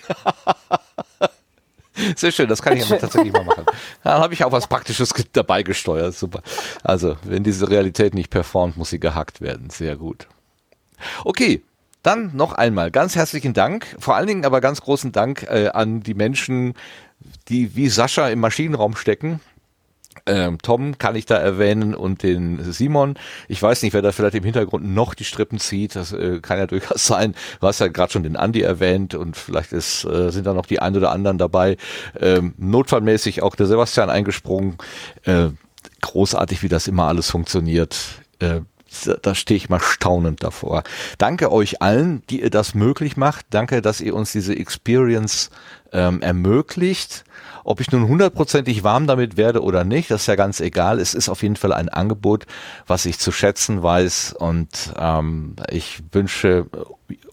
Sehr schön, das kann ich aber tatsächlich mal machen. Dann habe ich auch was Praktisches dabei gesteuert. Super. Also, wenn diese Realität nicht performt, muss sie gehackt werden. Sehr gut. Okay, dann noch einmal ganz herzlichen Dank. Vor allen Dingen aber ganz großen Dank äh, an die Menschen, die wie Sascha im Maschinenraum stecken ähm, Tom kann ich da erwähnen und den Simon. Ich weiß nicht, wer da vielleicht im Hintergrund noch die Strippen zieht. Das äh, kann ja durchaus sein. Du hast ja gerade schon den Andi erwähnt und vielleicht ist, äh, sind da noch die ein oder anderen dabei. Ähm, notfallmäßig auch der Sebastian eingesprungen. Äh, großartig, wie das immer alles funktioniert. Äh, da stehe ich mal staunend davor. Danke euch allen, die ihr das möglich macht. Danke, dass ihr uns diese Experience ähm, ermöglicht. Ob ich nun hundertprozentig warm damit werde oder nicht, das ist ja ganz egal. Es ist auf jeden Fall ein Angebot, was ich zu schätzen weiß und ähm, ich wünsche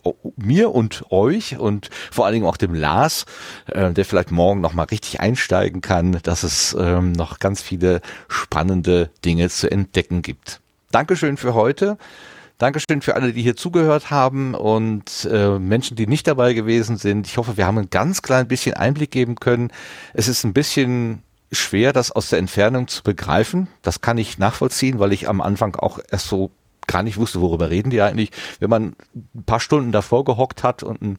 äh, mir und euch und vor allen Dingen auch dem Lars, äh, der vielleicht morgen noch mal richtig einsteigen kann, dass es ähm, noch ganz viele spannende Dinge zu entdecken gibt. Dankeschön für heute. Dankeschön für alle, die hier zugehört haben und äh, Menschen, die nicht dabei gewesen sind. Ich hoffe, wir haben ein ganz klein bisschen Einblick geben können. Es ist ein bisschen schwer, das aus der Entfernung zu begreifen. Das kann ich nachvollziehen, weil ich am Anfang auch erst so gar nicht wusste, worüber reden die eigentlich. Wenn man ein paar Stunden davor gehockt hat und ein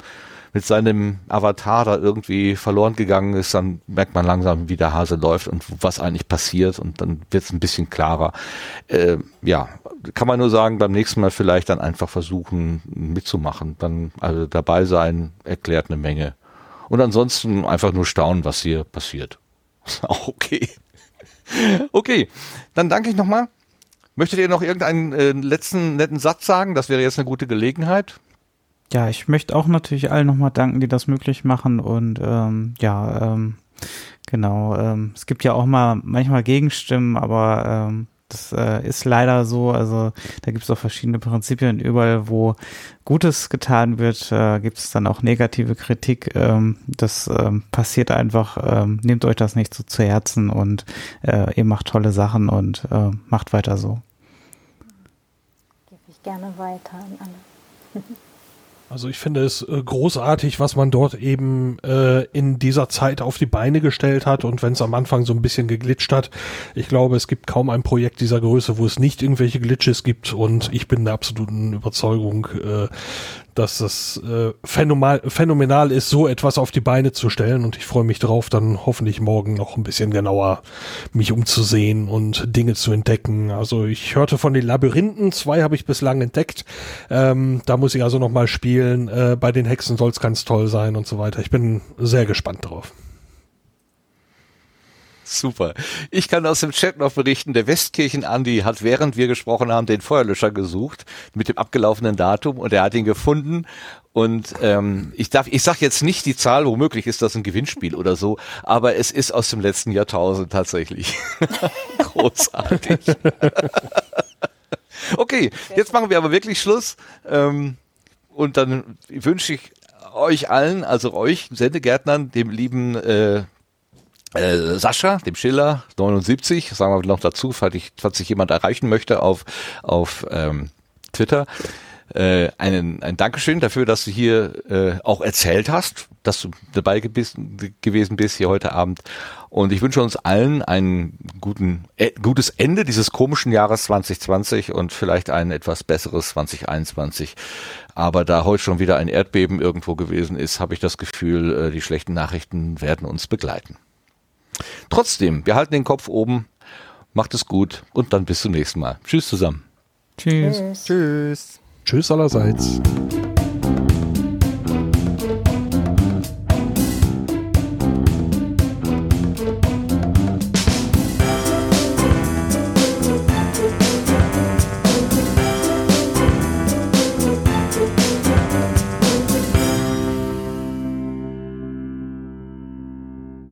mit seinem Avatar da irgendwie verloren gegangen ist, dann merkt man langsam, wie der Hase läuft und was eigentlich passiert und dann wird es ein bisschen klarer. Äh, ja, kann man nur sagen, beim nächsten Mal vielleicht dann einfach versuchen mitzumachen. Dann also dabei sein, erklärt eine Menge. Und ansonsten einfach nur staunen, was hier passiert. Auch okay. Okay, dann danke ich nochmal. Möchtet ihr noch irgendeinen äh, letzten netten Satz sagen? Das wäre jetzt eine gute Gelegenheit. Ja, ich möchte auch natürlich allen nochmal danken, die das möglich machen und ähm, ja, ähm, genau. Ähm, es gibt ja auch mal manchmal Gegenstimmen, aber ähm, das äh, ist leider so. Also da gibt es auch verschiedene Prinzipien. Überall, wo Gutes getan wird, äh, gibt es dann auch negative Kritik. Ähm, das ähm, passiert einfach. Ähm, nehmt euch das nicht so zu Herzen und äh, ihr macht tolle Sachen und äh, macht weiter so. Gebe ich gerne weiter an alle. Also ich finde es äh, großartig, was man dort eben äh, in dieser Zeit auf die Beine gestellt hat und wenn es am Anfang so ein bisschen geglitscht hat, ich glaube, es gibt kaum ein Projekt dieser Größe, wo es nicht irgendwelche Glitches gibt und ich bin der absoluten Überzeugung, äh, dass das äh, phänomenal, phänomenal ist, so etwas auf die Beine zu stellen. Und ich freue mich drauf, dann hoffentlich morgen noch ein bisschen genauer mich umzusehen und Dinge zu entdecken. Also ich hörte von den Labyrinthen, zwei habe ich bislang entdeckt. Ähm, da muss ich also noch mal spielen. Äh, bei den Hexen soll es ganz toll sein und so weiter. Ich bin sehr gespannt drauf. Super. Ich kann aus dem Chat noch berichten, der Westkirchen Andi hat, während wir gesprochen haben, den Feuerlöscher gesucht mit dem abgelaufenen Datum und er hat ihn gefunden. Und ähm, ich darf, ich sag jetzt nicht die Zahl, womöglich ist das ein Gewinnspiel oder so, aber es ist aus dem letzten Jahrtausend tatsächlich. Großartig. okay, jetzt machen wir aber wirklich Schluss. Ähm, und dann wünsche ich euch allen, also euch Sendegärtnern, dem lieben äh, äh, Sascha, dem Schiller, 79, sagen wir noch dazu, falls, ich, falls sich jemand erreichen möchte auf, auf ähm, Twitter. Äh, einen, ein Dankeschön dafür, dass du hier äh, auch erzählt hast, dass du dabei gewesen, gewesen bist hier heute Abend. Und ich wünsche uns allen ein guten, äh, gutes Ende dieses komischen Jahres 2020 und vielleicht ein etwas besseres 2021. Aber da heute schon wieder ein Erdbeben irgendwo gewesen ist, habe ich das Gefühl, äh, die schlechten Nachrichten werden uns begleiten. Trotzdem, wir halten den Kopf oben, macht es gut und dann bis zum nächsten Mal. Tschüss zusammen. Tschüss. Tschüss. Tschüss allerseits.